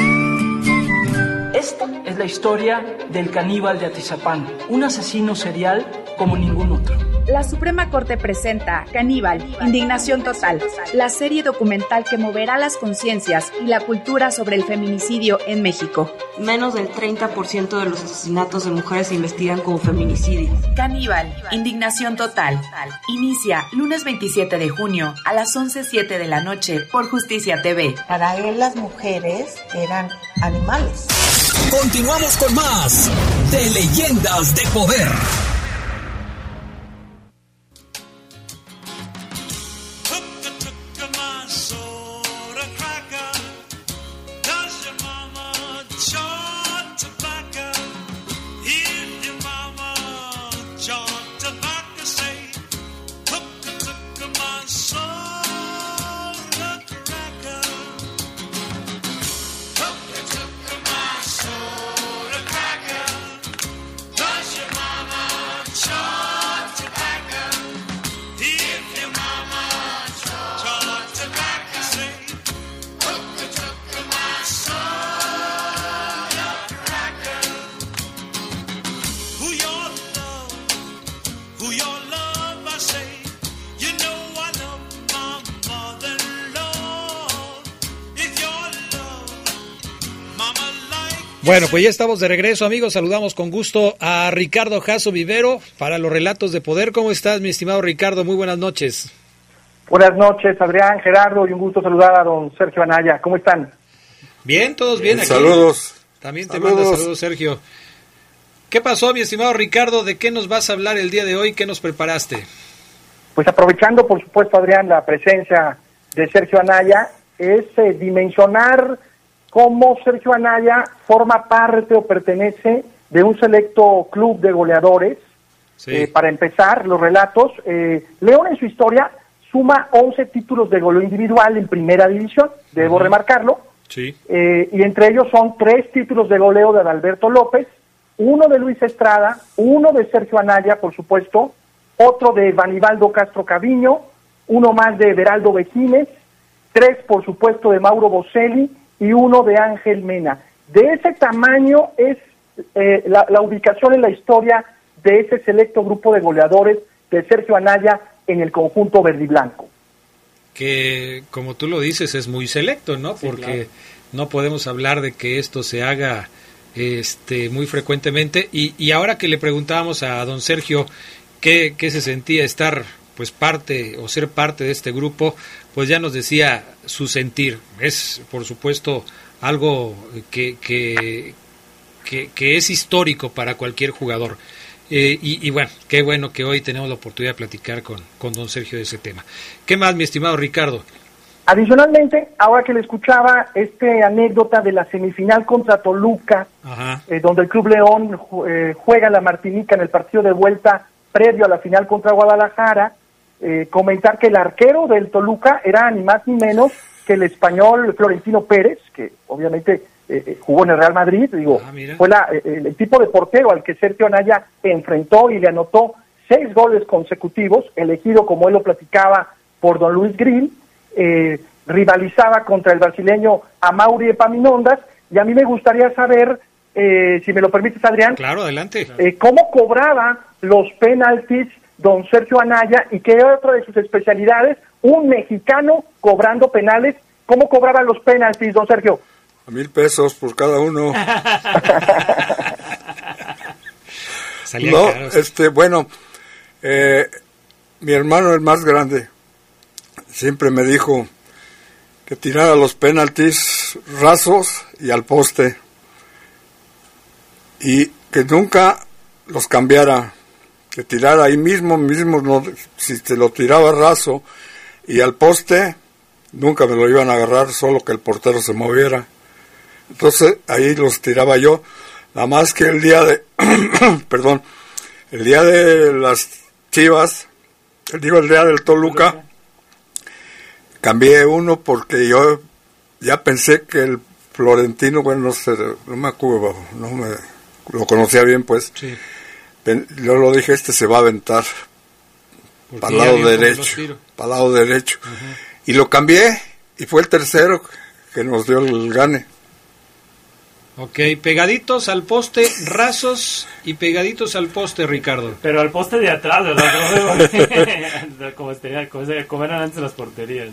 Esta es la historia del caníbal de Atizapán, un asesino serial como ningún otro. La Suprema Corte presenta Caníbal, Indignación Total, la serie documental que moverá las conciencias y la cultura sobre el feminicidio en México. Menos del 30% de los asesinatos de mujeres se investigan como feminicidio. Caníbal, Indignación Total. Inicia lunes 27 de junio a las 11.07 de la noche por Justicia TV. Para él las mujeres eran animales. Continuamos con más de Leyendas de Poder. Bueno, pues ya estamos de regreso, amigos. Saludamos con gusto a Ricardo Jasso Vivero para los relatos de poder. ¿Cómo estás, mi estimado Ricardo? Muy buenas noches. Buenas noches, Adrián, Gerardo, y un gusto saludar a don Sergio Anaya. ¿Cómo están? Bien, todos bien, aquí. Saludos. También te manda saludos, Sergio. ¿Qué pasó, mi estimado Ricardo? ¿De qué nos vas a hablar el día de hoy? ¿Qué nos preparaste? Pues aprovechando, por supuesto, Adrián, la presencia de Sergio Anaya, es eh, dimensionar cómo Sergio Anaya forma parte o pertenece de un selecto club de goleadores. Eh, para empezar, los relatos, eh, León en su historia suma 11 títulos de goleo individual en primera división, debo remarcarlo. Sí. Eh, y entre ellos son tres títulos de goleo de Adalberto López, uno de Luis Estrada, uno de Sergio Anaya, por supuesto, otro de Vanibaldo Castro Caviño, uno más de Beraldo Vejines, tres, por supuesto, de Mauro Boselli y uno de Ángel Mena. De ese tamaño es eh, la, ubicación en la historia de ese selecto grupo de goleadores de Sergio Anaya en el conjunto verde y blanco. Que, como tú lo dices, es muy selecto, ¿no? Porque no podemos hablar de que esto se haga este, muy frecuentemente. Y, y ahora que le preguntábamos a don Sergio qué, qué se sentía estar pues parte o ser parte de este grupo, pues ya nos decía su sentir. Es, por supuesto, algo que, que, que, es histórico para cualquier jugador. Eh, y, bueno, qué bueno que hoy tenemos la oportunidad de platicar con, con don Sergio de ese tema. ¿Qué más, mi estimado Ricardo? Adicionalmente, ahora que le escuchaba esta anécdota de la semifinal contra Toluca, eh, donde el Club León eh, juega la Martinica en el partido de vuelta previo a la final contra Guadalajara, eh, comentar que el arquero del Toluca era ni más ni menos que el español Florentino Pérez, que obviamente eh, eh, jugó en el Real Madrid, digo, ah, fue el, tipo de portero al que Sergio Anaya enfrentó y le anotó seis goles consecutivos, elegido como él lo platicaba por don Luis Grill, rivalizaba contra el brasileño Amauri Epaminondas, y a mí me gustaría saber, si me lo permites Adrián, claro, adelante. cómo cobraba los penaltis don Sergio Anaya y que era otra de sus especialidades, un mexicano cobrando penales. ¿Cómo cobraban los penaltis, don Sergio? A mil pesos por cada uno. no, este, bueno, eh, mi hermano el más grande siempre me dijo que tirara los penaltis rasos y al poste y que nunca los cambiara, que tirara ahí mismo, mismo no, si te lo tiraba raso y al poste, nunca me lo iban a agarrar, solo que el portero se moviera. Entonces ahí los tiraba yo, nada más que el día de, perdón, el día de las chivas, digo el día del Toluca, cambié uno porque yo ya pensé que el Florentino, bueno, no sé, no me acuerdo, no me, lo conocía bien pues, yo lo dije, este se va a aventar para el lado derecho, para lado derecho, y lo cambié y fue el tercero que nos dio el gane. Ok, pegaditos al poste, rasos y pegaditos al poste, Ricardo. Pero al poste de atrás, ¿verdad? como, como, eran antes las porterías.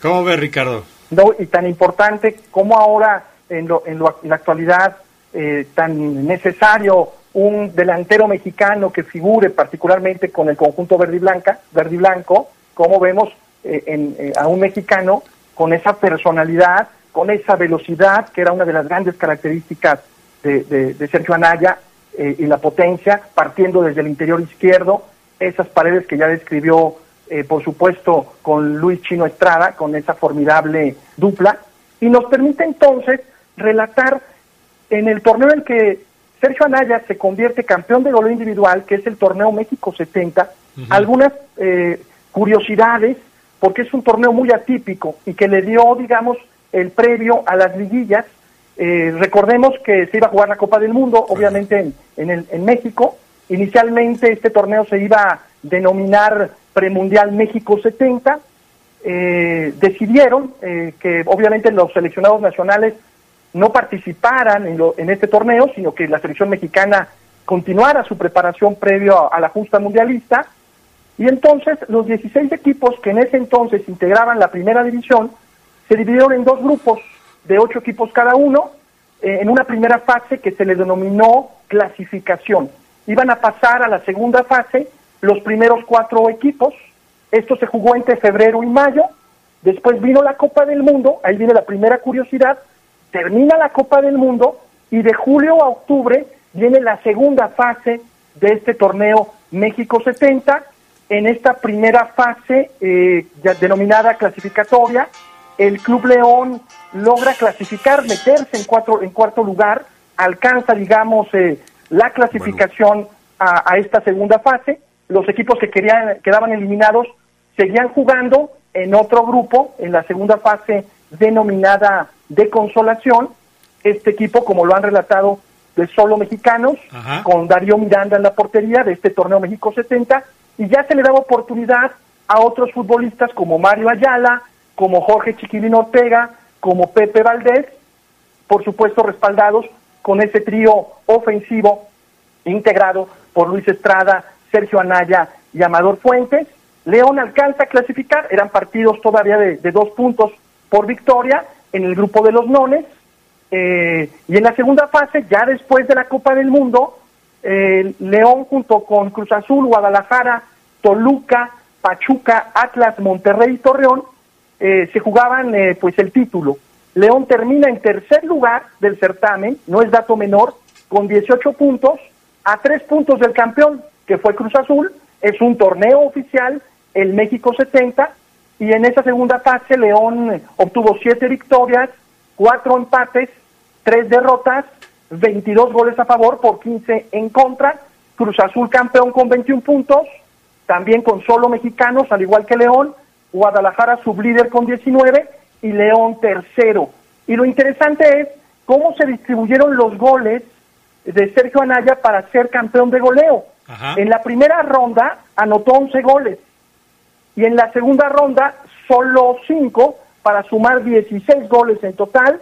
¿Cómo ves, Ricardo? No, y tan importante como ahora, en, lo, en, la actualidad, eh, tan necesario un delantero mexicano que figure particularmente con el conjunto verde y, blanca, verde y blanco, como vemos eh, en, eh, a un mexicano con esa personalidad, con esa velocidad, que era una de las grandes características de, Sergio Anaya, eh, y la potencia, partiendo desde el interior izquierdo, esas paredes que ya describió, eh, por supuesto, con Luis Chino Estrada, con esa formidable dupla, y nos permite entonces relatar en el torneo en que Sergio Anaya se convierte campeón de goleo individual, que es el torneo México 70, algunas eh, curiosidades, porque es un torneo muy atípico y que le dio, digamos, el previo a las liguillas. Eh, recordemos que se iba a jugar la Copa del Mundo, obviamente en, en, México. Inicialmente este torneo se iba a denominar Premundial México 70. Eh, decidieron eh, que obviamente los seleccionados nacionales no participaran en, en, este torneo, sino que la selección mexicana continuara su preparación previo a, a la justa mundialista. Y entonces los 16 equipos que en ese entonces integraban la primera división se dividieron en dos grupos de ocho equipos cada uno, eh, en una primera fase que se le denominó clasificación. Iban a pasar a la segunda fase los primeros cuatro equipos. Esto se jugó entre febrero y mayo. Después vino la Copa del Mundo, ahí viene la primera curiosidad, termina la Copa del Mundo y de julio a octubre viene la segunda fase de este torneo México 70. En esta primera fase, eh, ya denominada clasificatoria, el Club León logra clasificar, meterse en, cuatro, en cuarto lugar, alcanza, digamos, eh, la clasificación a, esta segunda fase. Los equipos que querían, quedaban eliminados seguían jugando en otro grupo, en la segunda fase denominada de consolación. Este equipo, como lo han relatado, de solo mexicanos, con Darío Miranda en la portería de este torneo México 70, y ya se le daba oportunidad a otros futbolistas como Mario Ayala, como Jorge Chiquilín Ortega, como Pepe Valdés, por supuesto respaldados con ese trío ofensivo integrado por Luis Estrada, Sergio Anaya y Amador Fuentes. León alcanza a clasificar, eran partidos todavía de, dos puntos por victoria en el grupo de los nones. Eh, y en la segunda fase, ya después de la Copa del Mundo, León junto con Cruz Azul, Guadalajara, Toluca, Pachuca, Atlas, Monterrey y Torreón eh, se jugaban eh, pues el título. León termina en tercer lugar del certamen, no es dato menor, con 18 puntos, a tres puntos del campeón, que fue Cruz Azul, es un torneo oficial, el México 70, y en esa segunda fase León obtuvo siete victorias, cuatro empates, tres derrotas, 22 goles a favor por 15 en contra, Cruz Azul campeón con 21 puntos, también con solo mexicanos, al igual que León, Guadalajara sublíder con 19 y León tercero. Y lo interesante es cómo se distribuyeron los goles de Sergio Anaya para ser campeón de goleo. En la primera ronda anotó 11 goles y en la segunda ronda solo 5 para sumar 16 goles en total.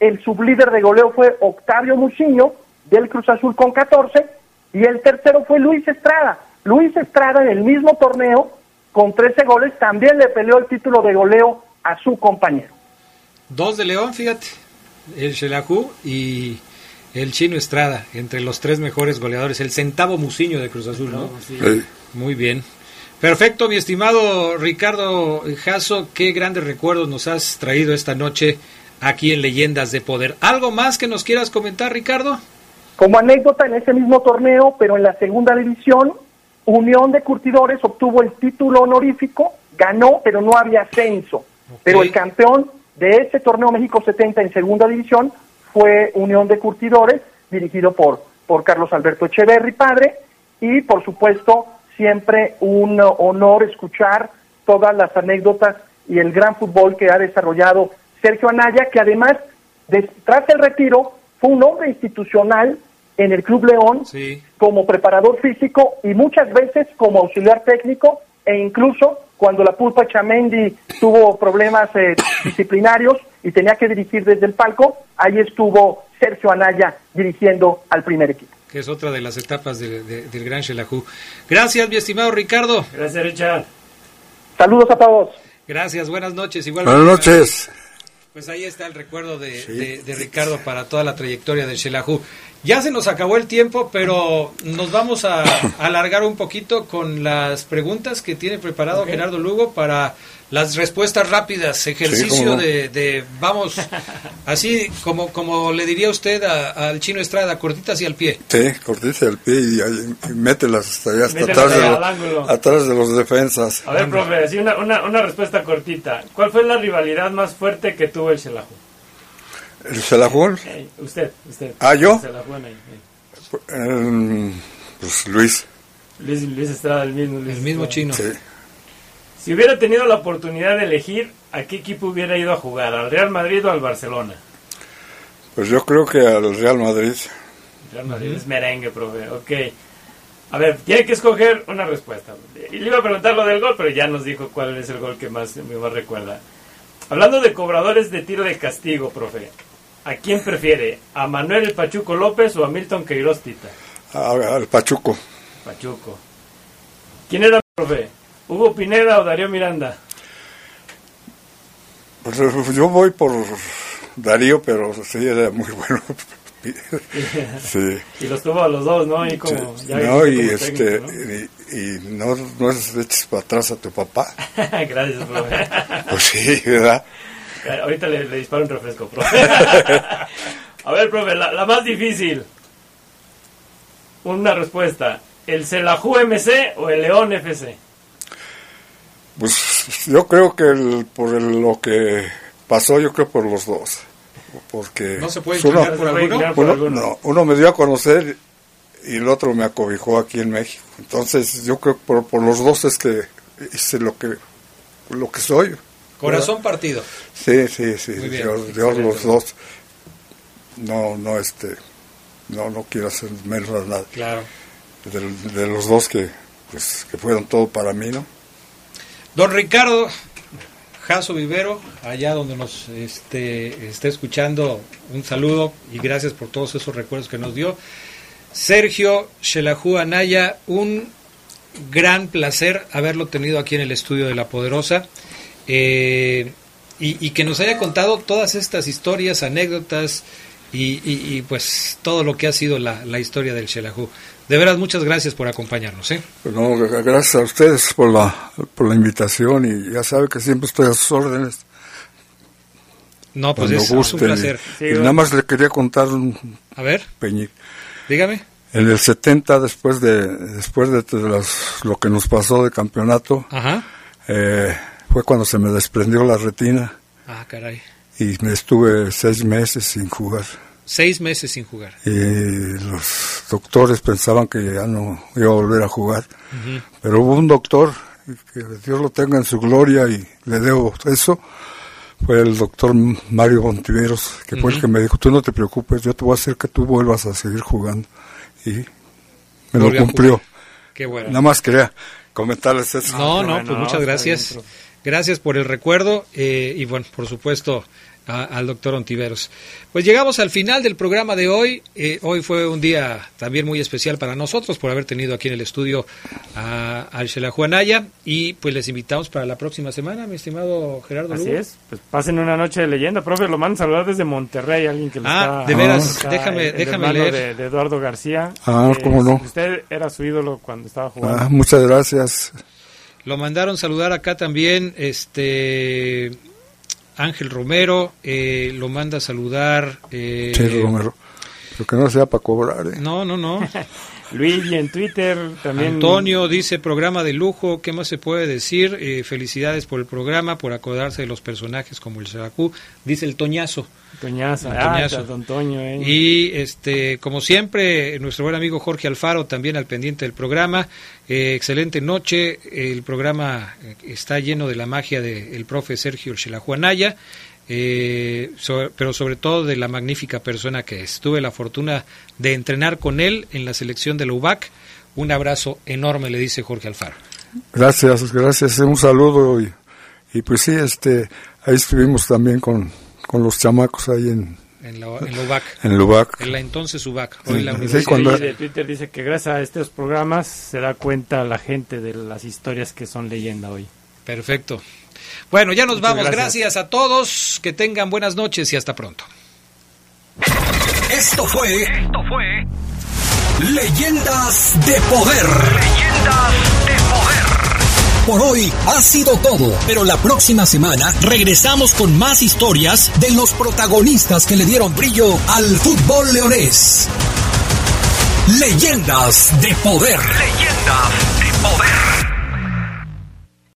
El sublíder de goleo fue Octavio Muciño del Cruz Azul con 14 y el tercero fue Luis Estrada Luis Estrada en el mismo torneo, con 13 goles, también le peleó el título de goleo a su compañero. Dos de León, fíjate, el Shelahu y el Chino Estrada, entre los tres mejores goleadores, el centavo Musiño de Cruz Azul, ¿no? Muy bien. Perfecto, mi estimado Ricardo Jasso, qué grandes recuerdos nos has traído esta noche aquí en Leyendas de Poder. ¿Algo más que nos quieras comentar, Ricardo? Como anécdota, en ese mismo torneo, pero en la segunda división, Unión de Curtidores obtuvo el título honorífico, ganó, pero no había ascenso. Pero el campeón de ese torneo México 70 en segunda división fue Unión de Curtidores, dirigido por, por Carlos Alberto Echeverri, padre, y por supuesto siempre un honor escuchar todas las anécdotas y el gran fútbol que ha desarrollado Sergio Anaya, que además, tras el retiro, fue un hombre institucional en el Club León como preparador físico y muchas veces como auxiliar técnico e incluso cuando la Pulpa Chamendi tuvo problemas eh, disciplinarios y tenía que dirigir desde el palco, ahí estuvo Sergio Anaya dirigiendo al primer equipo. Que es otra de las etapas del Gran Shelahu. Gracias, mi estimado Ricardo. Gracias, Richard. Saludos a todos. Gracias, buenas noches. Igual buenas noches. Pues ahí está el recuerdo de, Ricardo para toda la trayectoria del Shelahu. Ya se nos acabó el tiempo, pero nos vamos a, alargar un poquito con las preguntas que tiene preparado Gerardo Lugo para las respuestas rápidas, ejercicio de, vamos, así como como le diría usted al chino Estrada, cortitas y al pie. Sí, cortitas y al pie y, mételas hasta, allá, hasta atrás, de los defensas. A ver, profe, así una, una, una, respuesta cortita. ¿Cuál fue la rivalidad más fuerte que tuvo el Shelahu? ¿El Shelahu? usted, usted. ¿Ah, yo? El, pues Luis. Luis. Luis Estrada, el mismo. el mismo chino. Sí. Si hubiera tenido la oportunidad de elegir, ¿a qué equipo hubiera ido a jugar? ¿Al Real Madrid o al Barcelona? Pues yo creo que al Real Madrid. Real Madrid es merengue, profe. Ok. A ver, tiene que escoger una respuesta. Y le iba a preguntar lo del gol, pero ya nos dijo cuál es el gol que más me recuerda. Hablando de cobradores de tiro de castigo, profe, ¿a quién prefiere? ¿A Manuel el Pachuco López o a Milton Queiroz Tita? Al Pachuco. Pachuco. ¿Quién era, profe? ¿Hugo Pineda o Darío Miranda? Pues yo voy por Darío, pero sí era muy bueno. sí. Y los tuvo a los dos, ¿no? Y como, no, y, este, Y, no, no es eches para atrás a tu papá. Gracias, profe. pues sí, ¿verdad? Ahorita le, disparo un refresco, profe. a ver, profe, la, la, más difícil. Una respuesta. ¿El Celajú MC o el León FC? Pues yo creo que el, por lo que pasó, yo creo por los dos. Porque no se puede uno, por, alguno? No, uno me dio a conocer y el otro me acobijó aquí en México. Entonces yo creo que por, por los dos es que hice lo que, lo que soy. Corazón partido. Sí, sí, sí. Dios, los dos. No, no, este, no, no quiero hacer menos nada. Claro. De, de los dos que, pues, que fueron todo para mí, ¿no? Don Ricardo Jaso Vivero, allá donde nos este, escuchando, un saludo y gracias por todos esos recuerdos que nos dio. Sergio Shelahu Anaya, un gran placer haberlo tenido aquí en el estudio de La Poderosa eh, y, que nos haya contado todas estas historias, anécdotas y, pues todo lo que ha sido la, la historia del Shelahu. De veras, muchas gracias por acompañarnos. ¿eh? No, gracias a ustedes por la, por la invitación y ya sabe que siempre estoy a sus órdenes. No, pues es, un placer. Y, nada más le quería contar un a ver, Peñi. Dígame. En el 70, después de después de lo que nos pasó de campeonato, eh, fue cuando se me desprendió la retina. Ah, caray. Y me estuve seis meses sin jugar. Seis meses sin jugar. Y los doctores pensaban que ya no iba a volver a jugar. Pero hubo un doctor, que Dios lo tenga en su gloria y le debo eso, fue el doctor Mario Montiveros, que fue el que me dijo, tú no te preocupes, yo te voy a hacer que tú vuelvas a seguir jugando. Y me lo cumplió. Qué bueno. Nada más quería comentarles eso. No, no, pues muchas gracias. Gracias por el recuerdo eh, y bueno, por supuesto al doctor Ontiveros. Pues llegamos al final del programa de hoy. Eh, hoy fue un día también muy especial para nosotros por haber tenido aquí en el estudio a, a Juanaya y pues les invitamos para la próxima semana, mi estimado Gerardo. Así es, pues pasen una noche de leyenda, profe, lo mandan a saludar desde Monterrey, alguien que lo ah, de veras, déjame, déjame leer. De, Eduardo García. Ah, cómo no. Usted era su ídolo cuando estaba jugando. Ah, muchas gracias. Lo mandaron saludar acá también, este Ángel Romero eh, lo manda a saludar. Eh, Romero. Pero que no sea para cobrar. ¿eh? No, no, no. Luigi en Twitter también. Antonio dice programa de lujo, ¿qué más se puede decir? Eh, felicidades por el programa, por acordarse de los personajes como el Saracú, dice el Toñazo. Toñazo, ah, don Toño, eh. Y este, como siempre, nuestro buen amigo Jorge Alfaro también al pendiente del programa. Eh, excelente noche, el programa está lleno de la magia del profe Sergio Chelajuanaya. Eh, pero sobre todo de la magnífica persona que es. Tuve la fortuna de entrenar con él en la selección de la UBAC. Un abrazo enorme, le dice Jorge Alfaro. Gracias, gracias, un saludo y, y pues sí, este, ahí estuvimos también con, con los chamacos ahí en, en la, UBAC. En UBAC. En la entonces UBAC. Hoy la de Twitter dice que gracias a estos programas se da cuenta la gente de las historias que son leyenda hoy. Perfecto. Bueno, ya nos vamos. Gracias. a todos. Que tengan buenas noches y hasta pronto. Esto fue. Esto fue. Leyendas de poder. Leyendas de poder. Por hoy ha sido todo, pero la próxima semana regresamos con más historias de los protagonistas que le dieron brillo al fútbol leonés. Leyendas de poder. Leyendas de poder.